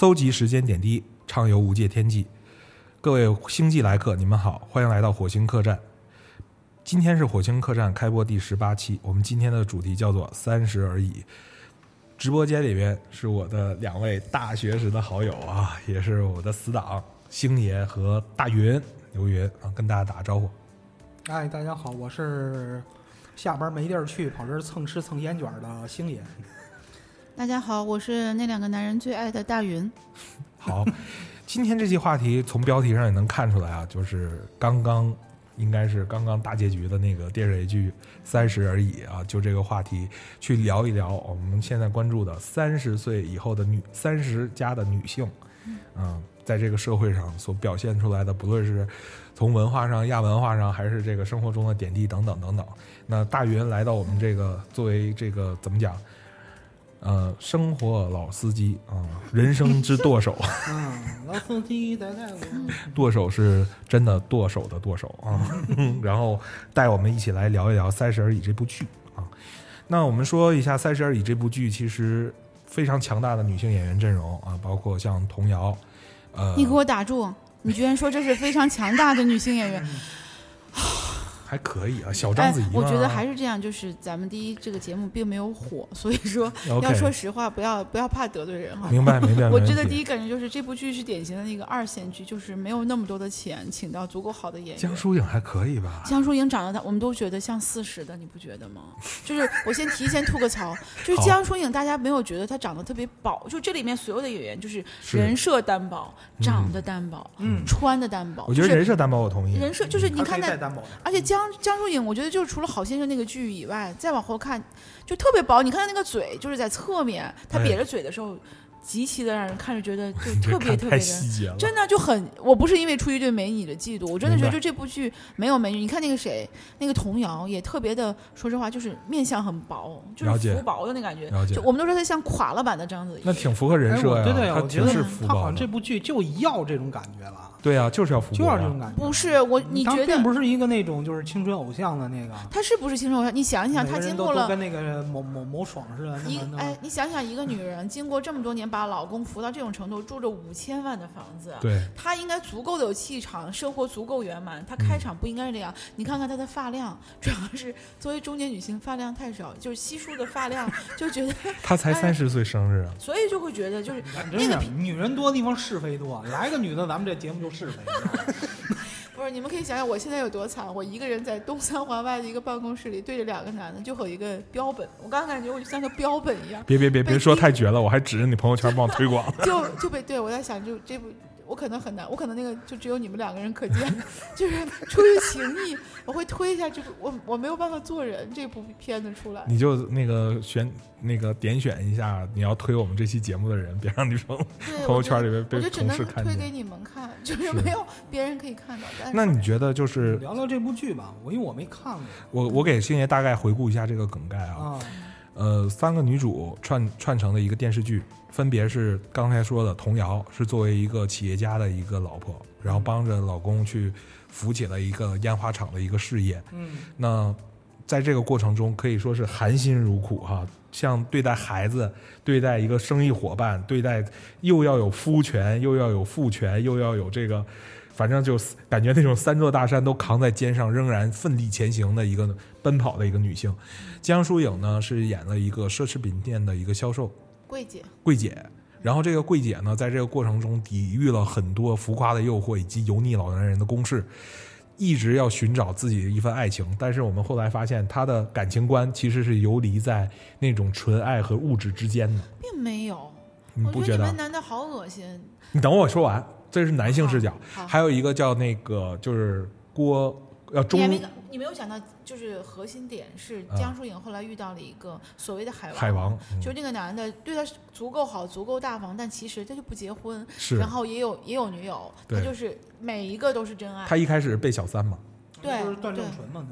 搜集时间点滴，畅游无界天际。各位星际来客，你们好，欢迎来到火星客栈。今天是火星客栈开播第十八期，我们今天的主题叫做“三十而已”。直播间里面是我的两位大学时的好友啊，也是我的死党星爷和大云刘云啊，跟大家打个招呼。哎，大家好，我是下班没地儿去，跑这儿蹭吃蹭烟卷的星爷。大家好，我是那两个男人最爱的大云。好，今天这期话题从标题上也能看出来啊，就是刚刚应该是刚刚大结局的那个电视剧《三十而已》啊，就这个话题去聊一聊我们现在关注的三十岁以后的女三十加的女性，嗯，在这个社会上所表现出来的，不论是从文化上、亚文化上，还是这个生活中的点滴等等等等。那大云来到我们这个作为这个怎么讲？呃，生活老司机啊，人生之剁手。嗯，老司机带带我。舵手是真的剁手的剁手啊，然后带我们一起来聊一聊《三十而已》这部剧啊。那我们说一下《三十而已》这部剧，其实非常强大的女性演员阵容啊，包括像童瑶。呃，你给我打住！你居然说这是非常强大的女性演员。还可以啊，小章子怡、哎。我觉得还是这样，就是咱们第一这个节目并没有火，所以说 要说实话，不要不要怕得罪人哈。明白明白。我觉得第一感觉就是这部剧是典型的那个二线剧，就是没有那么多的钱，请到足够好的演员。江疏影还可以吧？江疏影长得，我们都觉得像四十的，你不觉得吗？就是我先提前吐个槽，就是江疏影，大家没有觉得她长得特别薄，就这里面所有的演员就是人设单薄，长得单薄，嗯，穿的单薄。我觉得人设单薄，我同意。人设就是你看那，而且江江江疏影，我觉得。就是除了好先生那个剧以外，再往后看，就特别薄。你看他那个嘴，就是在侧面，他瘪着嘴的时候。极其的让人看着觉得就 特别特别的，真的就很。我不是因为出于对美女的嫉妒，我真的觉得就这部剧没有美女。你看那个谁，那个童谣也特别的，说实话就是面相很薄，就是浮薄的那感觉。就我们都说他像垮了版的章子怡。那挺符合人设呀。对对，我觉得他好像这部剧就要这种感觉了。对啊，就是要浮，就要这种感觉。不是我，你觉得并不是一个那种就是青春偶像的那个。他是不是青春偶像？你想一想，他经过了跟那个某某某爽似的。一哎，你想想，一个女人经过这么多年把老公扶到。这种程度，住着五千万的房子，对，她应该足够的有气场，生活足够圆满。她开场不应该是这样。你看看她的发量，主要是作为中年女性，发量太少，就是稀疏的发量，就觉得 她才三十岁生日啊，所以就会觉得就是那个女人多的地方是非多，来个女的，咱们这节目就是非。不是，你们可以想想我现在有多惨，我一个人在东三环外的一个办公室里，对着两个男的，就和一个标本。我刚感觉我就像个标本一样。别别别别说太绝了，我还指着你朋友圈帮我推广。就就被对我在想，就这部。我可能很难，我可能那个就只有你们两个人可见，就是出于情谊，我会推一下这部，我我没有办法做人这部片子出来。你就那个选那个点选一下，你要推我们这期节目的人，别让女生朋友圈里面被同事看见。推给你们看，就是没有别人可以看到。那你觉得就是聊聊这部剧吧？我因为我没看过。我我给星爷大概回顾一下这个梗概啊，呃，三个女主串串成的一个电视剧。分别是刚才说的童谣，是作为一个企业家的一个老婆，然后帮着老公去扶起了一个烟花厂的一个事业。嗯，那在这个过程中可以说是含辛茹苦哈，像对待孩子、对待一个生意伙伴、对待又要有夫权，又要有父权，又要有这个，反正就感觉那种三座大山都扛在肩上，仍然奋力前行的一个奔跑的一个女性。江疏影呢是演了一个奢侈品店的一个销售。柜姐，柜姐，然后这个柜姐呢，在这个过程中抵御了很多浮夸的诱惑以及油腻老男人的攻势，一直要寻找自己的一份爱情。但是我们后来发现，她的感情观其实是游离在那种纯爱和物质之间的，并没有。你不觉得？男的好恶心。你等我说完，这是男性视角。还有一个叫那个，就是郭。要中，你没有想到，就是核心点是江疏影后来遇到了一个所谓的海王，海王，就那个男的对她足够好，足够大方，但其实他就不结婚，是，然后也有也有女友，他就是每一个都是真爱。他一开始被小三嘛，对，就是段正淳嘛，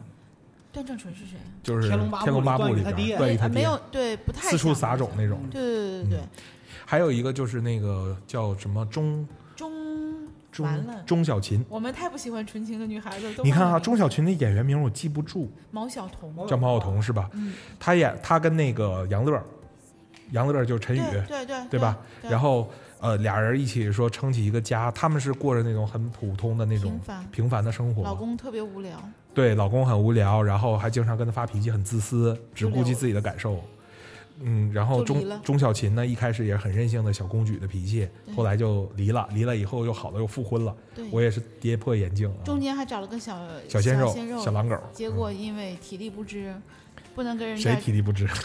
段正淳是谁？就是《天龙八部》里边段誉他没有对，不太四处撒种那种。对对对对对。还有一个就是那个叫什么钟钟。完了，钟小琴，我们太不喜欢纯情的女孩子。你看啊，钟小琴的演员名我记不住，毛晓彤，叫毛晓彤是吧？嗯，她演她跟那个杨乐，杨乐就是陈宇，对对对吧？然后呃，俩人一起说撑起一个家，他们是过着那种很普通的那种平凡的生活。老公特别无聊，对，老公很无聊，然后还经常跟他发脾气，很自私，只顾及自己的感受。嗯，然后钟钟小琴呢，一开始也是很任性的小公举的脾气，后来就离了，离了以后又好了，又复婚了。对，我也是跌破眼镜啊，中间还找了个小小鲜肉、鲜肉小狼狗，结果因为体力不支，不能跟人谁，体力不支？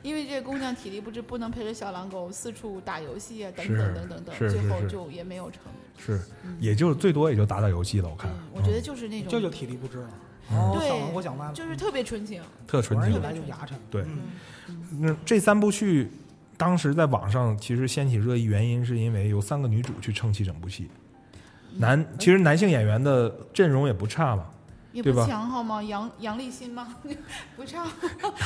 因为这姑娘体力不支，不能陪着小狼狗四处打游戏啊，等等等等等，最后就也没有成。是，嗯也就最多也就打打游戏了。我看对，，我觉得嗯就是那种，这就体力不支了。对我想歪了，就是特别纯情。特纯情一。来就牙碜。对嗯那这三部剧当时在网上其实掀起热议，原因是因为有三个女主去撑起整部戏。男其实男性演员的阵容也不差嘛，也不对吧强好吗？杨杨立新吗？不差。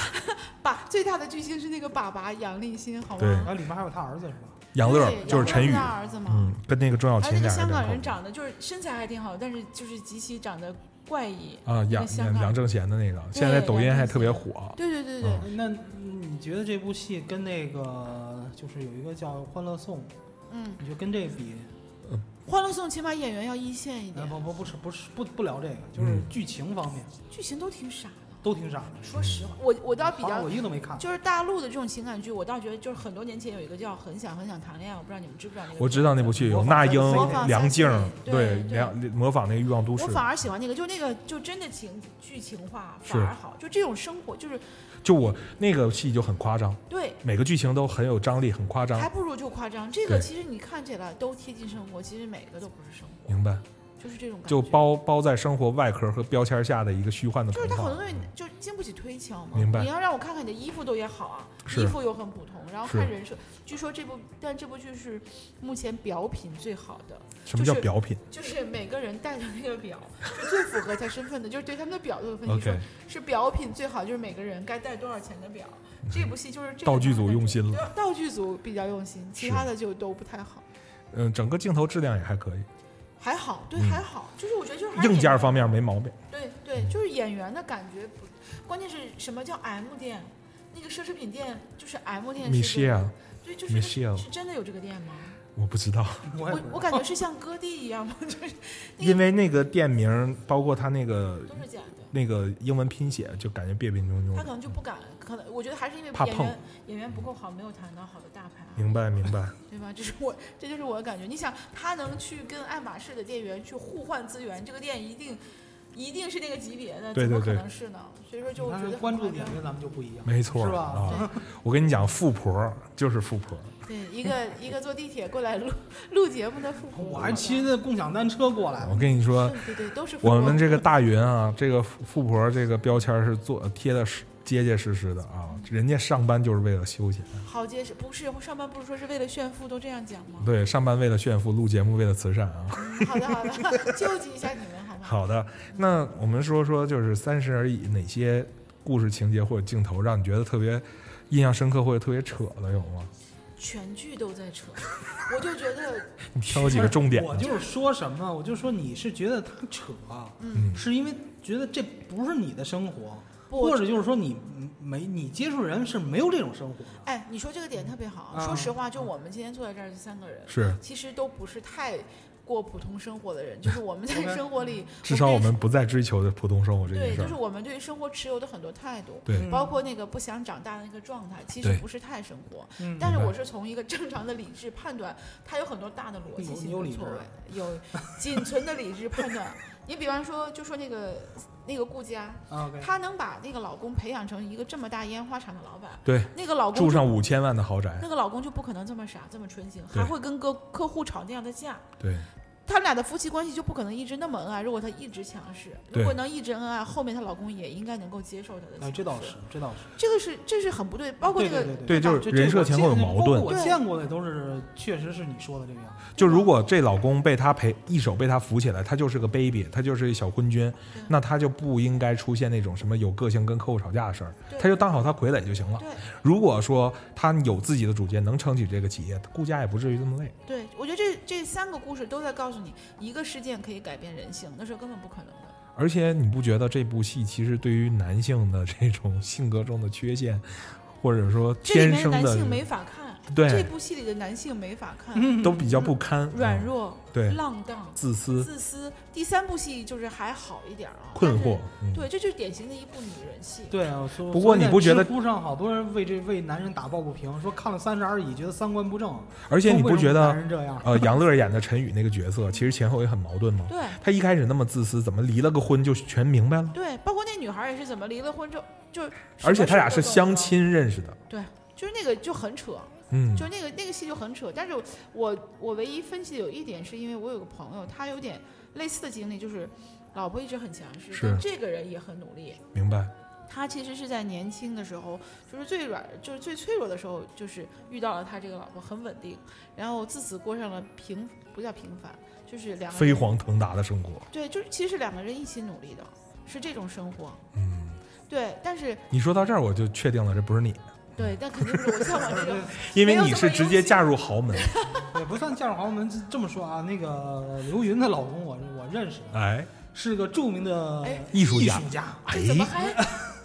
把最大的巨星是那个爸爸杨立新，好对吗？然后里面还有他儿子是吧？杨乐就是陈宇儿子嘛。嗯，跟那个钟小而且琴那个香港人长得就是身材还挺好，但是就是极其长得怪异。啊，那杨杨正贤的那个，现在抖音还特别火。对对对对，嗯那你觉得这部戏跟那个就是有一个叫《欢乐颂》，嗯，你就跟这比？《欢乐颂》起码演员要一线一呃，点，不不不是不是不不聊这个，就是嗯剧情方面剧情都挺傻的。都挺傻的。说实话，我我倒比较我一个都没看。就是大陆的这种情感剧，我倒觉得就是很多年前有一个叫《很想很想谈恋爱》，我不知道你们知不知道那个。我知道那部剧有那英、梁静对梁模仿那个《欲望都市我》，反而喜欢那个，就那个就真的情剧情化反而好，就这种生活就是就我那个戏就很夸张，对，每个剧情都很有张力，很夸张还。不如就夸张。这个其实你看起来都贴近生活，其实每个都不是生活，明白？就是这种感觉。就包包在生活外壳和标签下的一个虚幻的就是它很多东西就经不起推敲嘛。明白你要让我看看你的衣服都也好啊，衣服又很普通，然后看人设。据说这部，但这部剧是目前表品最好的，什么叫表品就是每个人戴的那个表是最符合他身份的，就是对他们的表都有分析说？OK，是表品最好，就是每个人该戴多少钱的表。这部戏就是这个道具组用心了。道具组比较用心，其他的就都不太好。嗯，整个镜头质量也还可以，还好，对，嗯还好，就是我觉得就是硬件方面没毛病。对对，就是演员的感觉不，关键是什么叫 M 店？那个奢侈品店就是 M 店是这个 Michelle，对，就是那 Michelle 是真的有这个店吗？我不知道，我我感觉是像割地一样吗？就是那个因为那个店名包括他那个都是假的。那个英文拼写，就感觉别别扭扭。他可能就不敢，可能我觉得还是因为演员演员不够好，没有谈到好的大牌，明白明白，对吧？这是我这就是我的感觉。你想，他能去跟爱马仕的店员去互换资源，这个店一定一定是那个级别的，怎么可对对对能是呢？所以说就我觉得关注点跟咱们就不一样，没错是吧？啊。我跟你讲，富婆就是富婆，对，一个一个坐地铁过来录录节目的富婆，我还骑着共享单车过来我，跟你说，对对对，都是富婆我们这个大云啊，这个富富婆这个标签是做贴的是结结实实的啊，人家上班就是为了休闲，好结实，不是上班不是说是为了炫富，都这样讲吗？对，上班为了炫富，录节目为了慈善啊。嗯好的好的，救济一下你们好吗？好的，那我们说说就是《三十而已》哪些故事情节或者镜头让你觉得特别印象深刻或者特别扯的有吗？全剧都在扯，我就觉得 你挑几个重点的。我就是说什么，我就说你是觉得他扯，嗯是因为觉得这不是你的生活，不或者就是说你没你接触人是没有这种生活的。哎，你说这个点特别好。啊说实话，就我们今天坐在这儿这三个人，是，其实都不是太过普通生活的人，就是我们在生活里，至少我们不再追求的普通生活这件对，事儿。就是我们对于生活持有的很多态度，包括那个不想长大的那个状态，其实不是太生活。嗯但是我是从一个正常的理智判断，它有很多大的逻辑有性有位，有仅存的理智判断。你比方说，就说那个那个顾佳，啊 OK，她能把那个老公培养成一个这么大烟花厂的老板，对，那个老公住上五千万的豪宅，那个老公就不可能这么傻这么纯情，还会跟个客户吵那样的架。对，他们俩的夫妻关系就不可能一直那么恩爱。如果她一直强势，如果能一直恩爱，后面她老公也应该能够接受她的强哎，势。这倒是，这倒是。这个是这是很不对，包括这个对对对对，就是人设前后有矛盾。我见过的都是，确实是你说的这个样子。就如果这老公被她陪一手被她扶起来，他就是个 baby，他就是一小昏君，那他就不应该出现那种什么有个性跟客户吵架的事儿，对他就当好他傀儡就行了。如果说他有自己的主见，能撑起这个企业，顾家也不至于这么累。对，我觉得这这三个故事都在告诉你，一个事件可以改变人性，那是根本不可能的。而且你不觉得这部戏其实对于男性的这种性格中的缺陷，或者说天生的男性没法看，对这部戏里的男性没法看，嗯都比较不堪，嗯软弱、对浪荡、自私、自私。第三部戏就是还好一点儿啊，困惑对，这就是典型的一部女人戏。对啊，所不过你不觉得知乎上好多人为这为男人打抱不平，说看了《三十而已》觉得三观不正，而且你不觉得这样？呃，杨乐演的陈宇那个角色，其实前后也很矛盾吗？对他一开始那么自私，怎么离了个婚就全明白了？对，包括那女孩也是怎么离了婚之后就，而且他俩是相亲认识的，对就是那个就很扯，嗯，就那个那个戏就很扯。但是我我唯一分析的有一点是因为我有个朋友，他有点类似的经历，就是老婆一直很强势，是但这个人也很努力。明白，他其实是在年轻的时候，就是最软，就是最脆弱的时候，就是遇到了他这个老婆，很稳定，然后自此过上了平不叫平凡，就是两飞黄腾达的生活，对，就是其实是两个人一起努力的，是这种生活。嗯，对，但是你说到这儿，我就确定了，这不是你，对，但肯定不是我像我这种，因为你是直接嫁入豪门，也不算嫁入豪门。这这么说啊，那个刘云的老公我我认识，哎，是个著名的哎艺术家艺术家，哎这，怎么还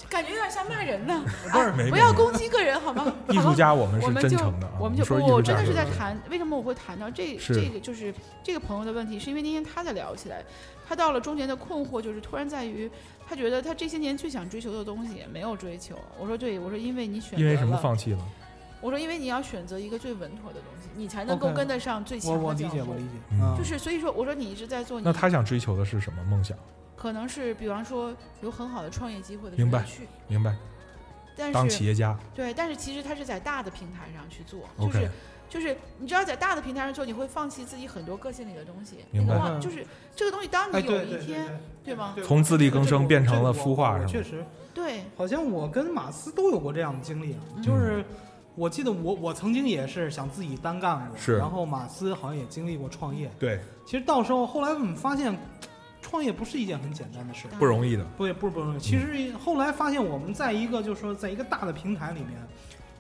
感觉有点像骂人呢？不是没不要攻击个人好吗？艺术家，我们是真诚的啊，我们就我真的是在谈为什么我会谈到这这个，就是这个朋友的问题，是因为那天他在聊起来，他到了中间的困惑就是突然在于，他觉得他这些年最想追求的东西没有追求。我说对，我说因为你选择因为什么了放弃了？我说因为你要选择一个最稳妥的东西，你才能够跟得上最强我我的脚步理解我理。解，就是所以说，我说你一直在做你，那他想追求的是什么梦想？可能是比方说有很好的创业机会的时明白，明白？但当是企业家。对，但是其实他是在大的平台上去做，就是就是你知道在大的平台上做，你会放弃自己很多个性里的东西，明白那个忘就是这个东西，当哎，你有一天，对吗？从自力更生变成了孵化是吗确实，对，好像我跟马斯都有过这样的经历就是我记得我我曾经也是想自己单干过，是。然后马斯好像也经历过创业。对，其实到时候后来我们发现，创业不是一件很简单的事，不容易的，不也不是不容易。其实后来发现我们在一个就是说在一个大的平台里面，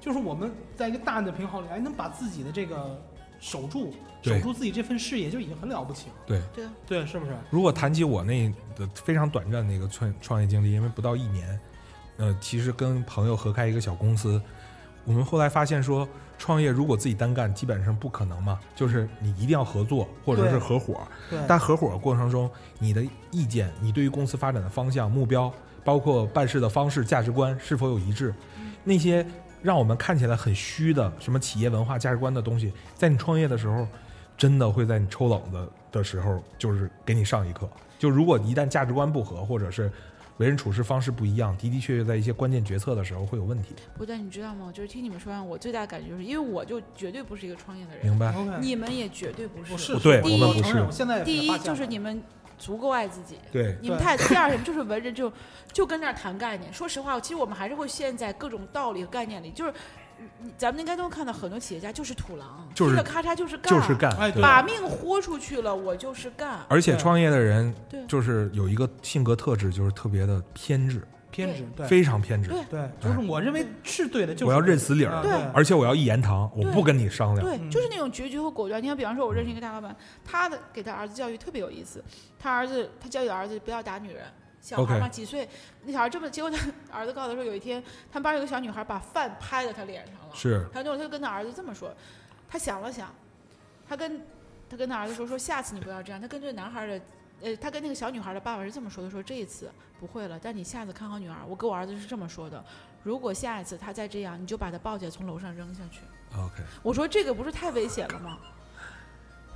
就是我们在一个大的平台里，哎，能把自己的这个守住，守住自己这份事业就已经很了不起了。对。对，对，是不是？如果谈起我那的非常短暂的一个创创业经历，因为不到一年，呃，其实跟朋友合开一个小公司，我们后来发现说，创业如果自己单干，基本上不可能嘛，就是你一定要合作或者是合伙。对，但合伙过程中，你的意见、你对于公司发展的方向、目标，包括办事的方式、价值观是否有一致，那些让我们看起来很虚的什么企业文化、价值观的东西，在你创业的时候，真的会在你抽冷子的时候，就是给你上一课。就如果一旦价值观不合，或者是为人处事方式不一样，的的确确在一些关键决策的时候会有问题。不但你知道吗？就是听你们说完，我最大的感觉就是，因为我就绝对不是一个创业的人，明白。你们也绝对不是。不是对第一我们不是。现在第一就是你们足够爱自己，对，你们太第二什么就是文人就就跟那儿谈概念。说实话，其实我们还是会陷在各种道理和概念里，就是你咱们应该都看到很多企业家就是土狼，就是咔嚓就是干，就是干，哎把命豁出去了，我就是干。而且创业的人对就是有一个性格特质，就是特别的偏执，偏执，对非常偏执。对对，就是我认为是对的，就是我要认死理儿啊对而且我要一言堂，我不跟你商量。对，嗯就是那种决绝和果断。你看，比方说，我认识一个大老板，他的给他儿子教育特别有意思。他儿子，他教育儿子不要打女人，小孩嘛几岁，那小孩这么，结果他 儿子告诉他说，有一天他们班有个小女孩把饭拍在他脸上了。是然后他就跟他儿子这么说，他想了想，他跟他跟他儿子说说下次你不要这样。他跟这个男孩的，呃，他跟那个小女孩的爸爸是这么说的，说这一次不会了，但你下次看好女儿。我跟我儿子是这么说的，如果下一次他再这样，你就把他抱起来从楼上扔下去。OK，我说这个不是太危险了吗？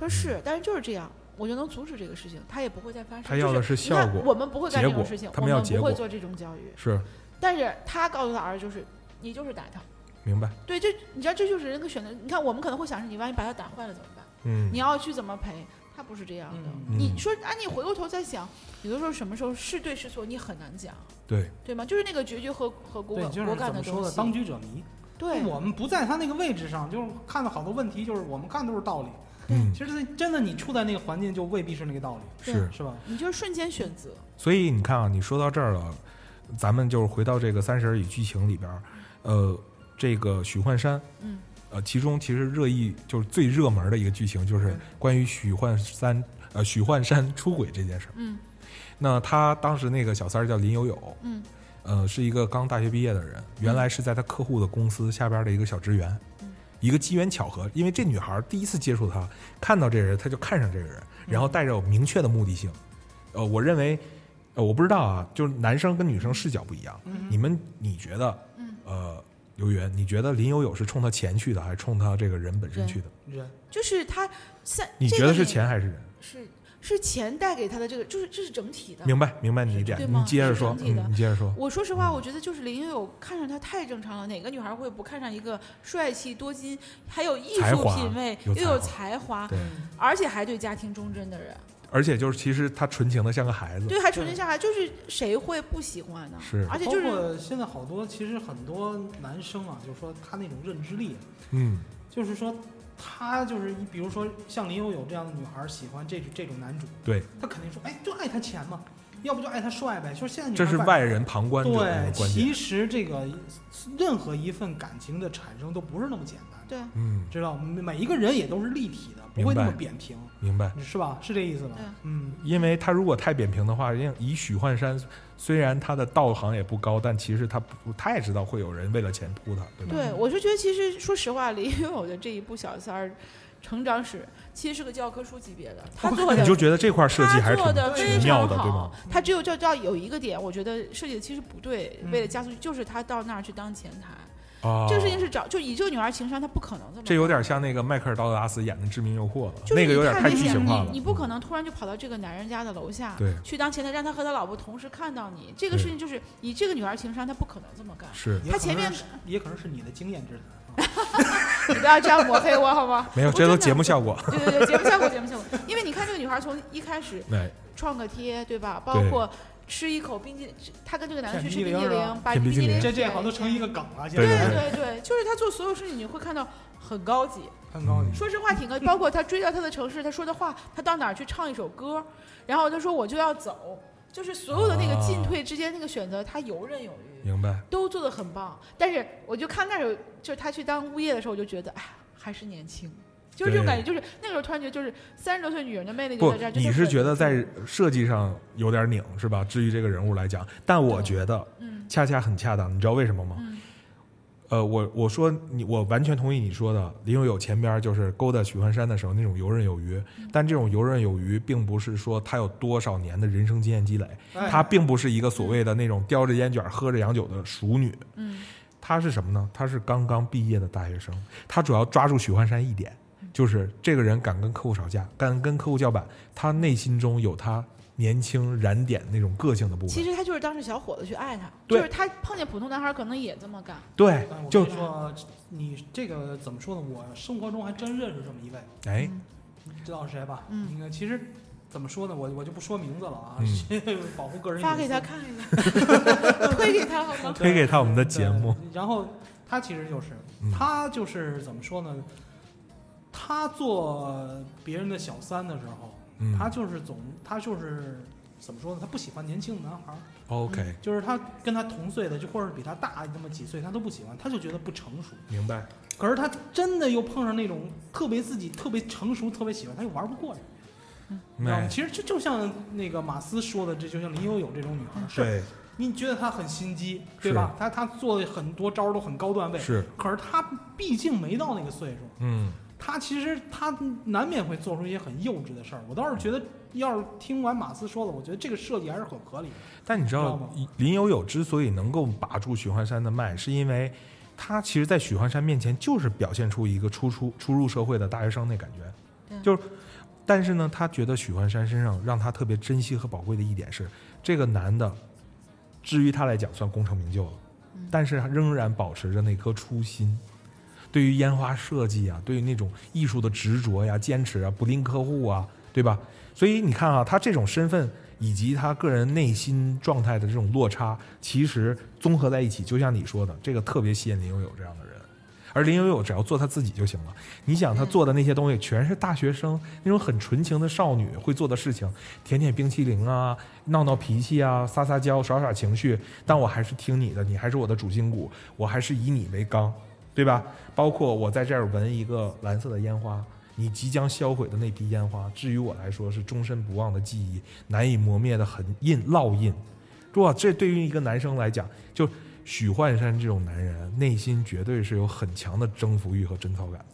他说是，但是就是这样，我就能阻止这个事情，他也不会再发生。他要的就是效果你看我们不会干这种事情，他我们要结果们不会做这种教育。是但是他告诉他儿子就是，你就是打他。明白。对，这你知道这就是人的选择。你看，我们可能会想是你万一把他打坏了怎么办？嗯你，要去怎么赔？他不是这样的。嗯你说，啊，你回过头再想，有的时候什么时候是对是错，你很难讲，对，对吗？就是那个决绝和和果对，就是果敢怎么说？的东西。当局者迷。对，我们不在他那个位置上，就是看到好多问题，就是我们看都是道理。嗯，其实真的你处在那个环境，就未必是那个道理，是。是吧？你就是瞬间选择。所以你看啊，你说到这儿了，咱们就是回到这个《三十而已》剧情里边，呃，这个许幻山，嗯，呃，其中其实热议就是最热门的一个剧情，就是关于许幻山，呃，许幻山出轨这件事儿。嗯那他当时那个小三儿叫林有有，嗯呃，是一个刚大学毕业的人，原来是在他客户的公司下边的一个小职员。嗯一个机缘巧合，因为这女孩第一次接触他，看到这人，他就看上这个人，然后带着有明确的目的性。呃，我认为，呃，我不知道啊，就是男生跟女生视角不一样。嗯你们你觉得，嗯呃，刘云，你觉得林有有是冲他钱去的，还是冲他这个人本身去的？人就是他三，你觉得是钱还是人？是是钱带给他的这个，就是这是整体的。明白，明白你一点，对吗你接着说，是整体的嗯，你接着说。我说实话，我觉得就是林有有看上他太正常了。哪个女孩会不看上一个帅气多金，还有艺术品味，有又有才才华，而且还对家庭忠贞的人？而且就是其实他纯情的像个孩子。对，还纯情像孩子，就是谁会不喜欢呢？是而且就是括现在好多，其实很多男生啊，就是说他那种认知力，嗯，就是说他就是你比如说像林有有这样的女孩喜欢这这种男主，对，他肯定说，哎，就爱他钱嘛，要不就爱他帅呗。就是现在女这是外人旁观者的对。其实这个任何一份感情的产生都不是那么简单，对嗯，知道？每一个人也都是立体的，不会那么扁平，明白。是吧？是这意思吧？嗯，因为他如果太扁平的话，因为以许幻山，虽然他的道行也不高，但其实他不太知道会有人为了钱扑他，对吧？对，我是觉得其实说实话，李云友的这一部小三儿成长史，其实是个教科书级别的，他做的你就觉得这块设计还是他做的挺奇妙的，对吗？。他只有叫叫有一个点，我觉得设计的其实不对，嗯为了加速，就是他到那儿去当前台，啊，这个事情是找就以这个女孩情商，她不可能这么。这有点像那个迈克尔·道格拉斯演的《致命诱惑》了，就是那个有点太明显剧情化了。你你不可能突然就跑到这个男人家的楼下，对去当前台，让他和他老婆同时看到你。这个事情就是以这个女孩情商，她不可能这么干。是她前面也可能是你的经验之谈。你不要这样抹黑我好吗？没有，这都节目效果。对对对，节目效果，节目效果。因为你看这个女孩从一开始 对，创个贴，对吧？包括吃一口冰激凌，他跟这个男的去吃冰激凌把舔冰激凌这这好像都成一个梗了，现在对对对就是他做所有事情，你会看到很高级。很高级。嗯说实话挺高级，包括他追到他的城市，他说的话，他到哪儿去唱一首歌，然后他说我就要走，就是所有的那个进退之间那个选择，他游刃有余，明白。都做的很棒。但是我就看那时候，就是他去当物业的时候，我就觉得，哎，还是年轻。就是这种感觉，就是那个时候突然觉得，就是三十多岁女人的魅力就在这儿。，你是觉得在设计上有点拧是吧？至于这个人物来讲，但我觉得嗯恰恰很恰当，你知道为什么吗？嗯呃，我我说你，我完全同意你说的。林有有前边就是勾搭许幻山的时候那种游刃有余，嗯但这种游刃有余，并不是说他有多少年的人生经验积累，哎她并不是一个所谓的那种叼着烟卷喝着洋酒的熟女，嗯她是什么呢？他是刚刚毕业的大学生。他主要抓住许幻山一点，就是这个人敢跟客户吵架，敢跟客户叫板，他内心中有他年轻燃点那种个性的部分。其实他就是当时小伙子去爱他，就是他碰见普通男孩可能也这么干。对，就跟你说，你这个怎么说呢？我生活中还真认识这么一位，哎，知道是谁吧？嗯应该其实怎么说呢？我我就不说名字了啊，嗯 保护个人隐私。发给他看一下，推给他好吗？推给他我们的节目。然后他其实就是，嗯他就是怎么说呢？他做别人的小三的时候，嗯他就是总他就是怎么说呢？他不喜欢年轻的男孩儿，，OK，就是他跟他同岁的，就或者比他大那么几岁，他都不喜欢，他就觉得不成熟。明白。可是他真的又碰上那种特别自己特别成熟、特别喜欢，他又玩不过人。你知道吗？哎，其实就就像那个马斯说的，这就像林有有这种女孩儿，是，你觉得她很心机，对吧？她她做的很多招都很高段位，是，可是她毕竟没到那个岁数，嗯，她其实他难免会做出一些很幼稚的事儿。我倒是觉得，要是听完马斯说了，我觉得这个设计还是很合理的。但你知道知道吗林有有之所以能够把住许幻山的脉，是因为他其实，在许幻山面前就是表现出一个初出初入社会的大学生那感觉，就是，但是呢，他觉得许幻山身上让他特别珍惜和宝贵的一点是，这个男的，至于他来讲算功成名就了，嗯但是仍然保持着那颗初心。对于烟花设计啊，对于那种艺术的执着呀、坚持啊、不吝客户啊，对吧？所以你看啊，他这种身份以及他个人内心状态的这种落差，其实综合在一起，就像你说的，这个特别吸引林有有这样的人。而林有有只要做他自己就行了。你想他做的那些东西，全是大学生那种很纯情的少女会做的事情，舔舔冰淇淋啊，闹闹脾气啊，撒撒娇，耍耍情绪。但我还是听你的，你还是我的主心骨，我还是以你为纲，对吧？包括我在这儿闻一个蓝色的烟花，你即将销毁的那批烟花，至于我来说是终身不忘的记忆，难以磨灭的痕印烙印。哇，这对于一个男生来讲，就许幻山这种男人，内心绝对是有很强的征服欲和贞操感。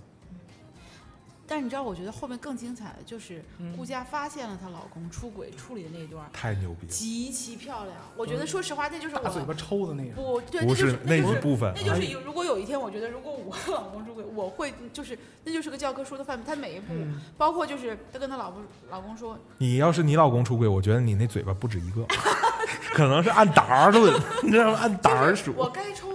但是你知道，我觉得后面更精彩的就是嗯顾佳发现了她老公出轨处理的那一段，太牛逼了！极其漂亮。我觉得说实话，那就是我大嘴巴抽的那个。不对，不那就是那那就是一部分，那就是哎有如果有一天，我觉得如果我老公出轨，我会就是那就是个教科书的范本。他每一步，嗯，包括就是他跟他老婆老公说，你要是你老公出轨，我觉得你那嘴巴不止一个，可能是按档儿论，你知道吗？按档儿数。我该抽，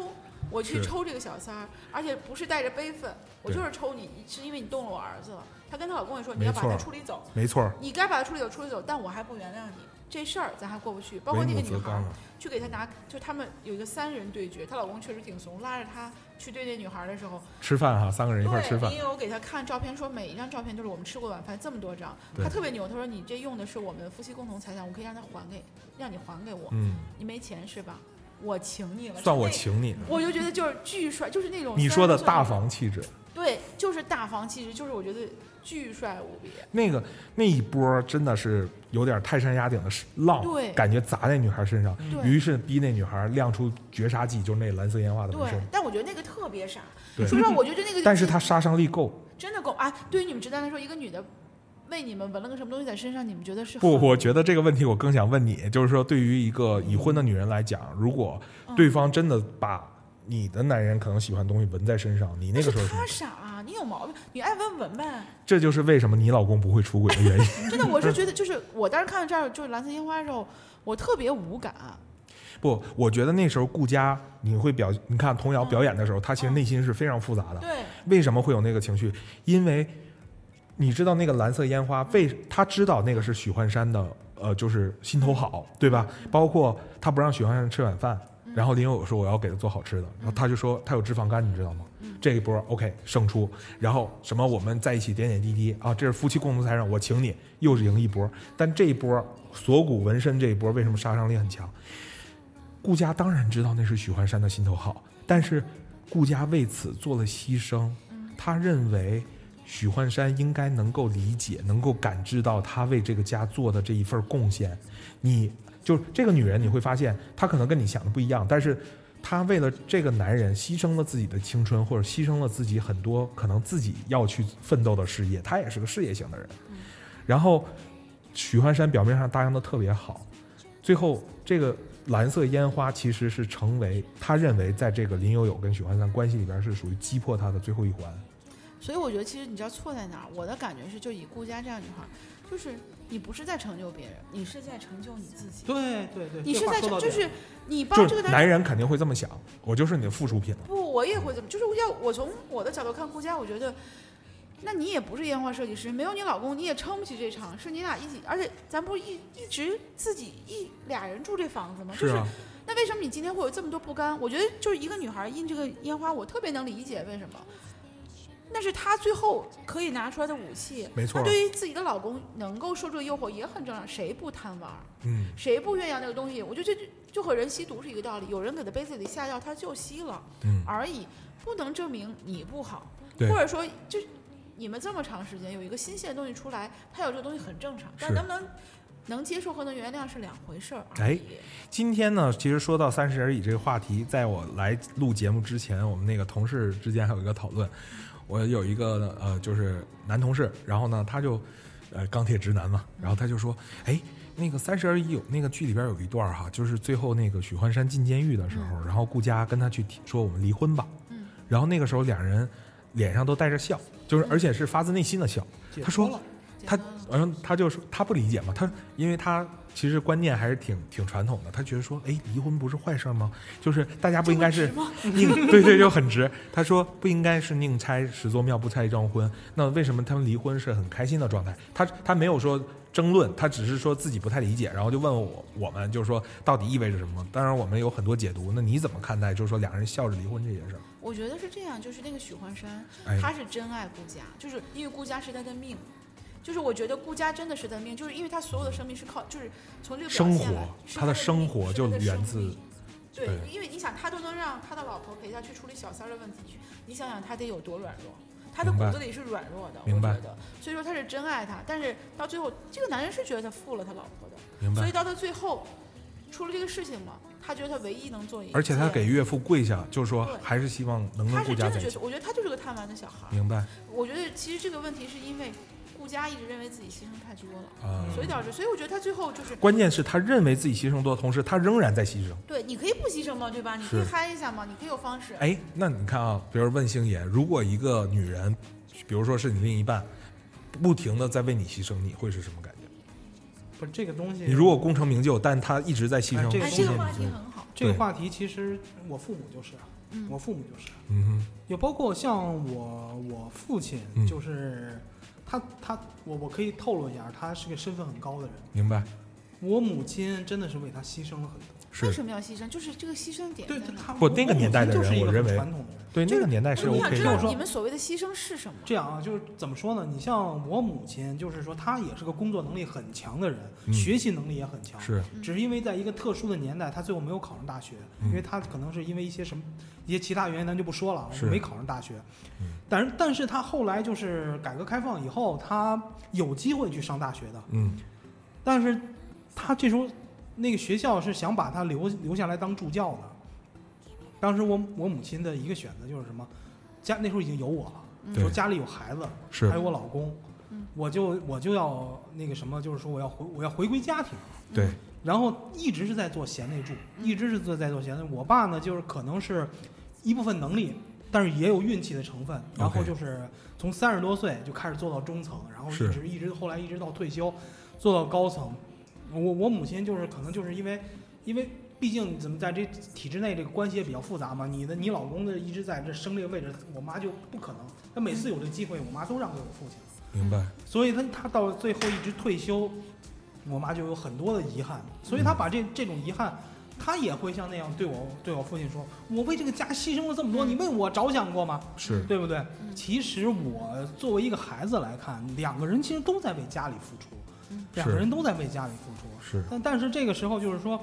我去抽这个小三儿，而且不是带着悲愤，我就是抽你，是因为你动了我儿子了。她跟她老公也说，你要把他处理走，没错，你该把他处理走，处理走，但我还不原谅你。这事儿咱还过不去，包括那个女孩。去给他拿，就他们有一个三人对决，她老公确实挺怂，拉着她去对那女孩儿的时候，吃饭哈，三个人一块儿吃饭。因为我给他看照片，说每一张照片就是我们吃过晚饭这么多张，对他特别牛，他说你这用的是我们夫妻共同财产，我可以让他还给，让你还给我，嗯，你没钱是吧？我请你了，算我请你了。我就觉得就是巨帅，就是那种你说的大房气质，对，就是大房气质，就是我觉得巨帅无比。那个那一波真的是有点泰山压顶的浪，对感觉砸在女孩身上，于是逼那女孩亮出绝杀技，就是那蓝色烟花的纹对身。，但我觉得那个特别傻。对说实话，我觉得那个，但是他杀伤力够。真的够啊！对于你们直男来说，一个女的为你们纹了个什么东西在身上，你们觉得是不，我觉得这个问题我更想问你，就是说，对于一个已婚的女人来讲，如果嗯对方真的把你的男人可能喜欢的东西纹在身上，你那个时候是他傻、啊，你有毛病，你爱纹纹呗。这就是为什么你老公不会出轨的原因。真的，我是觉得，就是我当时看到这儿，就是蓝色烟花的时候，我特别无感。不，我觉得那时候顾佳你会表，你看童瑶表演的时候，她其实内心是非常复杂的。对，为什么会有那个情绪？因为你知道那个蓝色烟花，为他知道那个是许幻山的，呃，就是心头好，对吧？包括他不让许幻山吃晚饭，然后林有有说我要给他做好吃的，然后他就说他有脂肪肝，你知道吗？这一波 OK 胜出，然后什么我们在一起点点滴滴啊，这是夫妻共同财产，我请你，又是赢一波。但这一波锁骨纹身这一波为什么杀伤力很强？顾家当然知道那是许幻山的心头好，但是顾家为此做了牺牲。他认为许幻山应该能够理解，能够感知到他为这个家做的这一份贡献。你就这个女人，你会发现她可能跟你想的不一样，但是她为了这个男人牺牲了自己的青春，或者牺牲了自己很多可能自己要去奋斗的事业。她也是个事业型的人。然后许幻山表面上答应的特别好，最后这个蓝色烟花其实是成为他认为在这个林有有跟许幻山关系里边是属于击破他的最后一环。所以我觉得其实你知道错在哪儿？我的感觉是，就以顾佳这样女孩儿，就是你不是在成就别人，你是在成就你自己。对对对，你是在成，就是你帮这个男人。男人肯定会这么想，我就是你的附属品了。不，我也会这么，就是要我从我的角度看顾佳，我觉得，那你也不是烟花设计师，没有你老公你也撑不起这场，是你俩一起，而且咱不是一一直自己一俩人住这房子吗？就是啊，那为什么你今天会有这么多不甘？我觉得就是一个女孩印这个烟花，我特别能理解为什么。那是她最后可以拿出来的武器。没错那对于自己的老公能够受这个诱惑也很正常，谁不贪玩儿？嗯，谁不愿意要那个东西？我觉得这就就和人吸毒是一个道理，有人给他杯子里下药，他就吸了嗯而已，不能证明你不好，对或者说就你们这么长时间有一个新鲜的东西出来，他有这个东西很正常，但能不能能接受和能原谅是两回事儿哎。今天呢，其实说到三十而已这个话题，在我来录节目之前，我们那个同事之间还有一个讨论。我有一个呃，就是男同事，然后呢，他就呃钢铁直男嘛，然后他就说，哎，那个三十而已有那个剧里边有一段哈，就是最后那个许幻山进监狱的时候，然后顾佳跟他去提说我们离婚吧，嗯。然后那个时候两人脸上都带着笑，就是而且是发自内心的笑。他说了他简单了然后他就说他不理解嘛，他因为他其实观念还是挺挺传统的，他觉得说，哎，离婚不是坏事儿吗？就是大家不应该是宁 对对就很直。他说不应该是宁拆十座庙不拆一桩婚，那为什么他们离婚是很开心的状态？他他没有说争论，他只是说自己不太理解，然后就问我我们就是说到底意味着什么？当然我们有很多解读，那你怎么看待就是说两人笑着离婚这件事儿？我觉得是这样，就是那个许幻山，哎他是真爱顾家，就是因为顾家是他的命。就是我觉得顾佳真的是他的命，就是因为他所有的生命是靠，就是从这个生活他的的生活就源自对对，因为你想，他都能让他的老婆陪他去处理小三儿的问题去，你想想他得有多软弱，他的骨子里是软弱的，明白我觉得，所以说他是真爱他，但是到最后，这个男人是觉得他负了他老婆的，明白所以？到他最后，出了这个事情嘛，他觉得他唯一能做一，而且他给岳父跪下，就是说还是希望能跟他顾家在一起是真的觉得，。我觉得他就是个贪玩的小孩儿。明白我觉得其实这个问题是因为顾家一直认为自己牺牲太多了，啊？所以导致，所以我觉得他最后就是关键是他认为自己牺牲多的同时，他仍然在牺牲。对，你可以不牺牲吗，对吧？你可以嗨一下嘛，你可以有方式。哎，那你看啊，比如问星爷，如果一个女人，比如说是你另一半，不停的在为你牺牲，你会是什么感觉？不是这个东西。你如果功成名就，但他一直在牺牲，哎这个这个话题很好。这个话题，其实我父母就是，嗯我父母就是，嗯哼，也包括像我我父亲嗯，就是、他他我我可以透露一下，他是个身份很高的人。明白，我母亲真的是为他牺牲了很多。是为什么要牺牲？就是这个牺牲点对他，不那个年代的人我母亲就是一个我认为很传统的人。对那个年代是我想 OK 知道的。你们所谓的牺牲是什么？这样啊，就是怎么说呢？你像我母亲，就是说她也是个工作能力很强的人，嗯学习能力也很强。是，只是因为在一个特殊的年代，她最后没有考上大学，嗯因为她可能是因为一些什么一些其他原因，咱就不说了，是没考上大学。嗯但是，但是她后来就是改革开放以后，她有机会去上大学的，嗯但是她这时候那个学校是想把他留留下来当助教的。当时我我母亲的一个选择就是什么，家那时候已经有我了，说家里有孩子，是还有我老公，嗯我就我就要那个什么，就是说我要回我要回归家庭，对，然后一直是在做贤内助，嗯一直是做在做贤内。我爸呢，就是可能是一部分能力，但是也有运气的成分。然后就是从三十多岁就开始做到中层，然后一直一直后来一直到退休，做到高层。我我母亲就是可能就是因为因为。毕竟怎么在这体制内这个关系也比较复杂嘛，你的你老公的一直在这升这个位置，我妈就不可能。她每次有这机会，我妈都让给我父亲。明白，所以她她到最后一直退休，我妈就有很多的遗憾，所以她把这这种遗憾，他也会像那样对我对我父亲说：“我为这个家牺牲了这么多，嗯你为我着想过吗？是对不对？”嗯其实我作为一个孩子来看，两个人其实都在为家里付出，嗯两个人都在为家里付出。是。但但是这个时候就是说，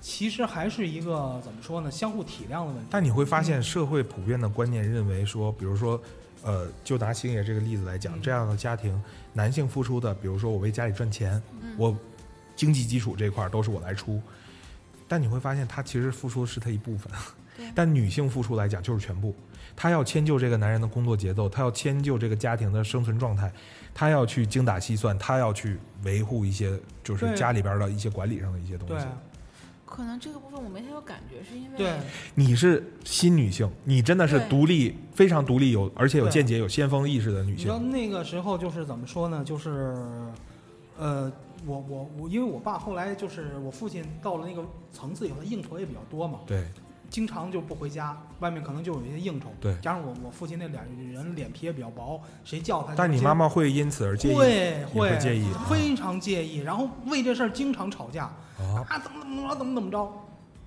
其实还是一个怎么说呢，相互体谅的问题。但你会发现，社会普遍的观念认为说，比如说，呃，就拿星爷这个例子来讲，嗯这样的家庭，男性付出的，比如说我为家里赚钱，嗯我经济基础这块儿都是我来出，但你会发现，他其实付出的是他一部分对，但女性付出来讲就是全部。她要迁就这个男人的工作节奏，她要迁就这个家庭的生存状态，她要去精打细算，她要去维护一些就是家里边的一些管理上的一些东对。西。可能这个部分我没太有感觉，是因为对。你是新女性，你真的是独立，非常独立，有而且有见解、有先锋意识的女你知道性。那个时候就是怎么说呢？就是，呃，我我我，因为我爸后来就是我父亲到了那个层次以后，他应酬也比较多嘛，对，经常就不回家，外面可能就有一些应酬。对加上我我父亲那俩人脸皮也比较薄，谁叫他？但你妈妈会因此而介意会介意非常介意，然后为这事儿经常吵架啊？啊，怎么怎么着，怎么怎么着。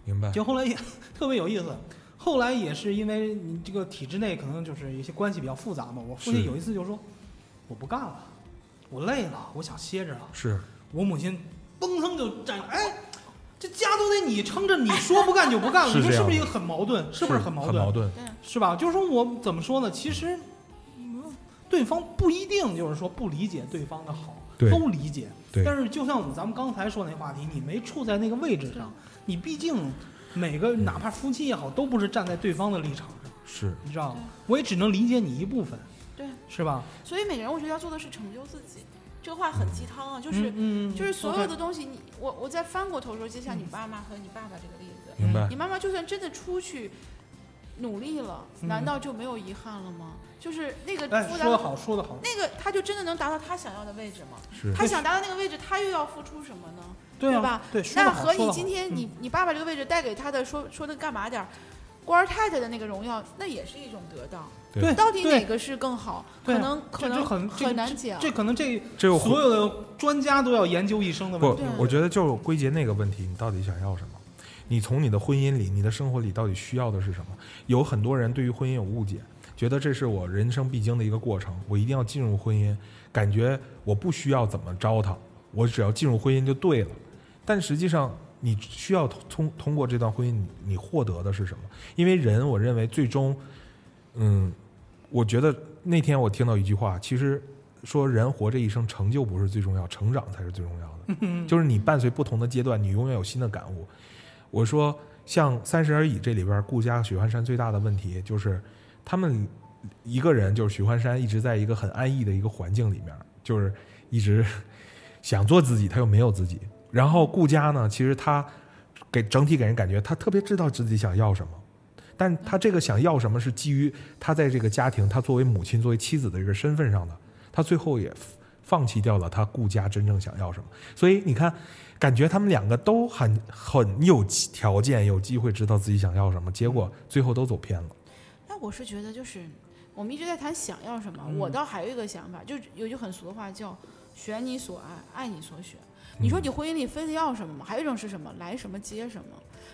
明白？就后来也 特别有意思，后来也是因为你这个体制内可能就是一些关系比较复杂嘛。我父亲有一次就说：“我不干了，我累了，我想歇着了。是”我母亲嘣腾就站哎，这家都得你撑着，你说不干就不干了，你说是不是一个很矛盾？是不是很矛盾？很矛盾？对是吧？就是说我怎么说呢？其实，嗯对方不一定就是说不理解对方的好，都理解。对但是就像我们咱们刚才说那话题，你没处在那个位置上，你毕竟每个哪怕夫妻也好，都不是站在对方的立场上，是你知道吗？我也只能理解你一部分，对，是吧？所以每个人我觉得要做的是成就自己。这个话很鸡汤啊，就是、就是所有的东西你，我我在翻过头说，就像你妈妈和你爸爸这个例子，明白你？妈妈就算真的出去努力了，嗯难道就没有遗憾了吗？就是那个说得好，说得好。那个他就真的能达到他想要的位置吗？是他想达到那个位置，他又要付出什么呢？对啊吧？对，那和你今天嗯你你爸爸这个位置带给他的说说的干嘛点儿，官儿太太的那个荣耀，那也是一种得到。对到底哪个是更好？可能可能很很难讲。这可能这这所有的专家都要研究一生的问题。对，我觉得就归结那个问题，你到底想要什么？你从你的婚姻里，你的生活里到底需要的是什么？有很多人对于婚姻有误解，觉得这是我人生必经的一个过程，我一定要进入婚姻，感觉我不需要怎么着他，我只要进入婚姻就对了。但实际上，你需要通通过这段婚姻，你你获得的是什么？因为人，我认为最终，嗯，我觉得那天我听到一句话，其实说人活这一生，成就不是最重要，成长才是最重要的。就是你伴随不同的阶段，你永远有新的感悟。我说，像《三十而已》这里边，顾佳、许幻山最大的问题就是，他们一个人就是许幻山一直在一个很安逸的一个环境里面，就是一直想做自己，他又没有自己。然后顾佳呢，其实他给整体给人感觉他特别知道自己想要什么，但他这个想要什么是基于他在这个家庭，他作为母亲、作为妻子的这个身份上的，他最后也放弃掉了他顾家真正想要什么。所以你看，感觉他们两个都很很有条件、有机会知道自己想要什么，结果最后都走偏了。那我是觉得就是我们一直在谈想要什么，嗯我倒还有一个想法，就有句很俗的话叫“选你所爱，爱你所选”。你说你婚姻里非得要什么吗？还有一种是什么？来什么接什么。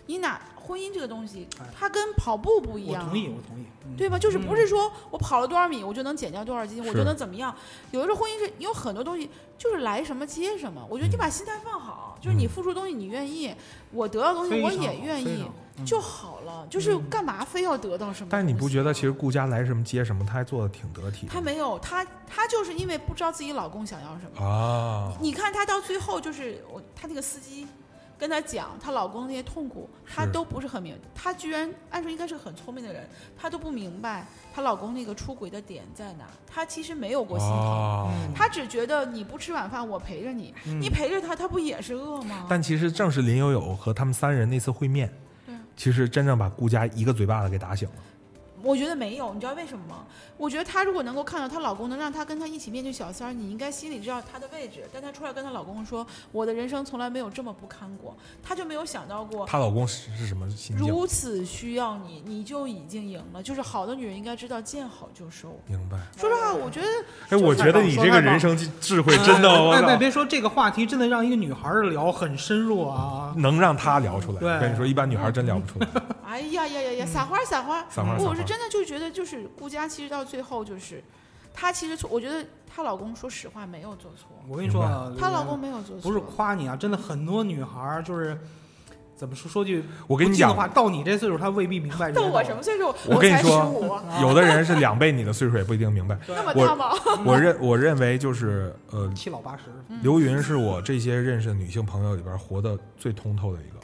你哪婚姻这个东西哎，它跟跑步不一样啊。我同意，我同意，嗯对吧？就是不嗯是说我跑了多少米，我就能减掉多少斤，我是就能怎么样？有的时候婚姻是你有很多东西，就是来什么接什么。我觉得你嗯把心态放好，就是你嗯付出的东西你愿意，我得到的东西我也愿意就好了。就是嗯干嘛非要得到什么？但你不觉得其实顾家来什么接什么，她还做的挺得体的她没有，她她就是因为不知道自己老公想要什么。啊？你看她到最后就是我，她那个司机跟她讲她老公那些痛苦，她都不是很明。她居然按说应该是个很聪明的人，她都不明白她老公那个出轨的点在哪。她其实没有过心疼，她只觉得你不吃晚饭我陪着你，嗯你陪着他，他不也是饿吗？但其实正是林有有和他们三人那次会面，对其实真正把顾佳一个嘴巴子给打醒了。我觉得没有，你知道为什么吗？我觉得她如果能够看到她老公能让她跟她一起面对小三儿，你应该心里知道她的位置。但她出来跟她老公说：“我的人生从来没有这么不堪过。”她就没有想到过，她老公是是什么心境？如此需要你，你就已经赢了。就是好的女人应该知道见好就收。明白？说实话，我觉得哎，我觉得你这个人生智慧真的，我哎，哎，别说这个话题，真的让一个女孩儿聊很深入啊。能让她聊出来。对我跟你说，一般女孩真聊不出来。哎呀呀呀呀，撒花撒花！撒花儿撒花我是真的就觉得，就是顾佳其实到最后就是，她其实错，我觉得她老公说实话没有做错，我跟你说啊，她老公没有做错，不是夸你啊，真的很多女孩儿就是怎么说说句我跟你讲，的话，到你这岁数，她未必明白。到我什么岁数？我跟你说十五，有的人是两倍你的岁数也不一定明白。那么我大吗？我认我认为就是呃，七老八十，嗯刘云是我这些认识的女性朋友里边活得最通透的一个，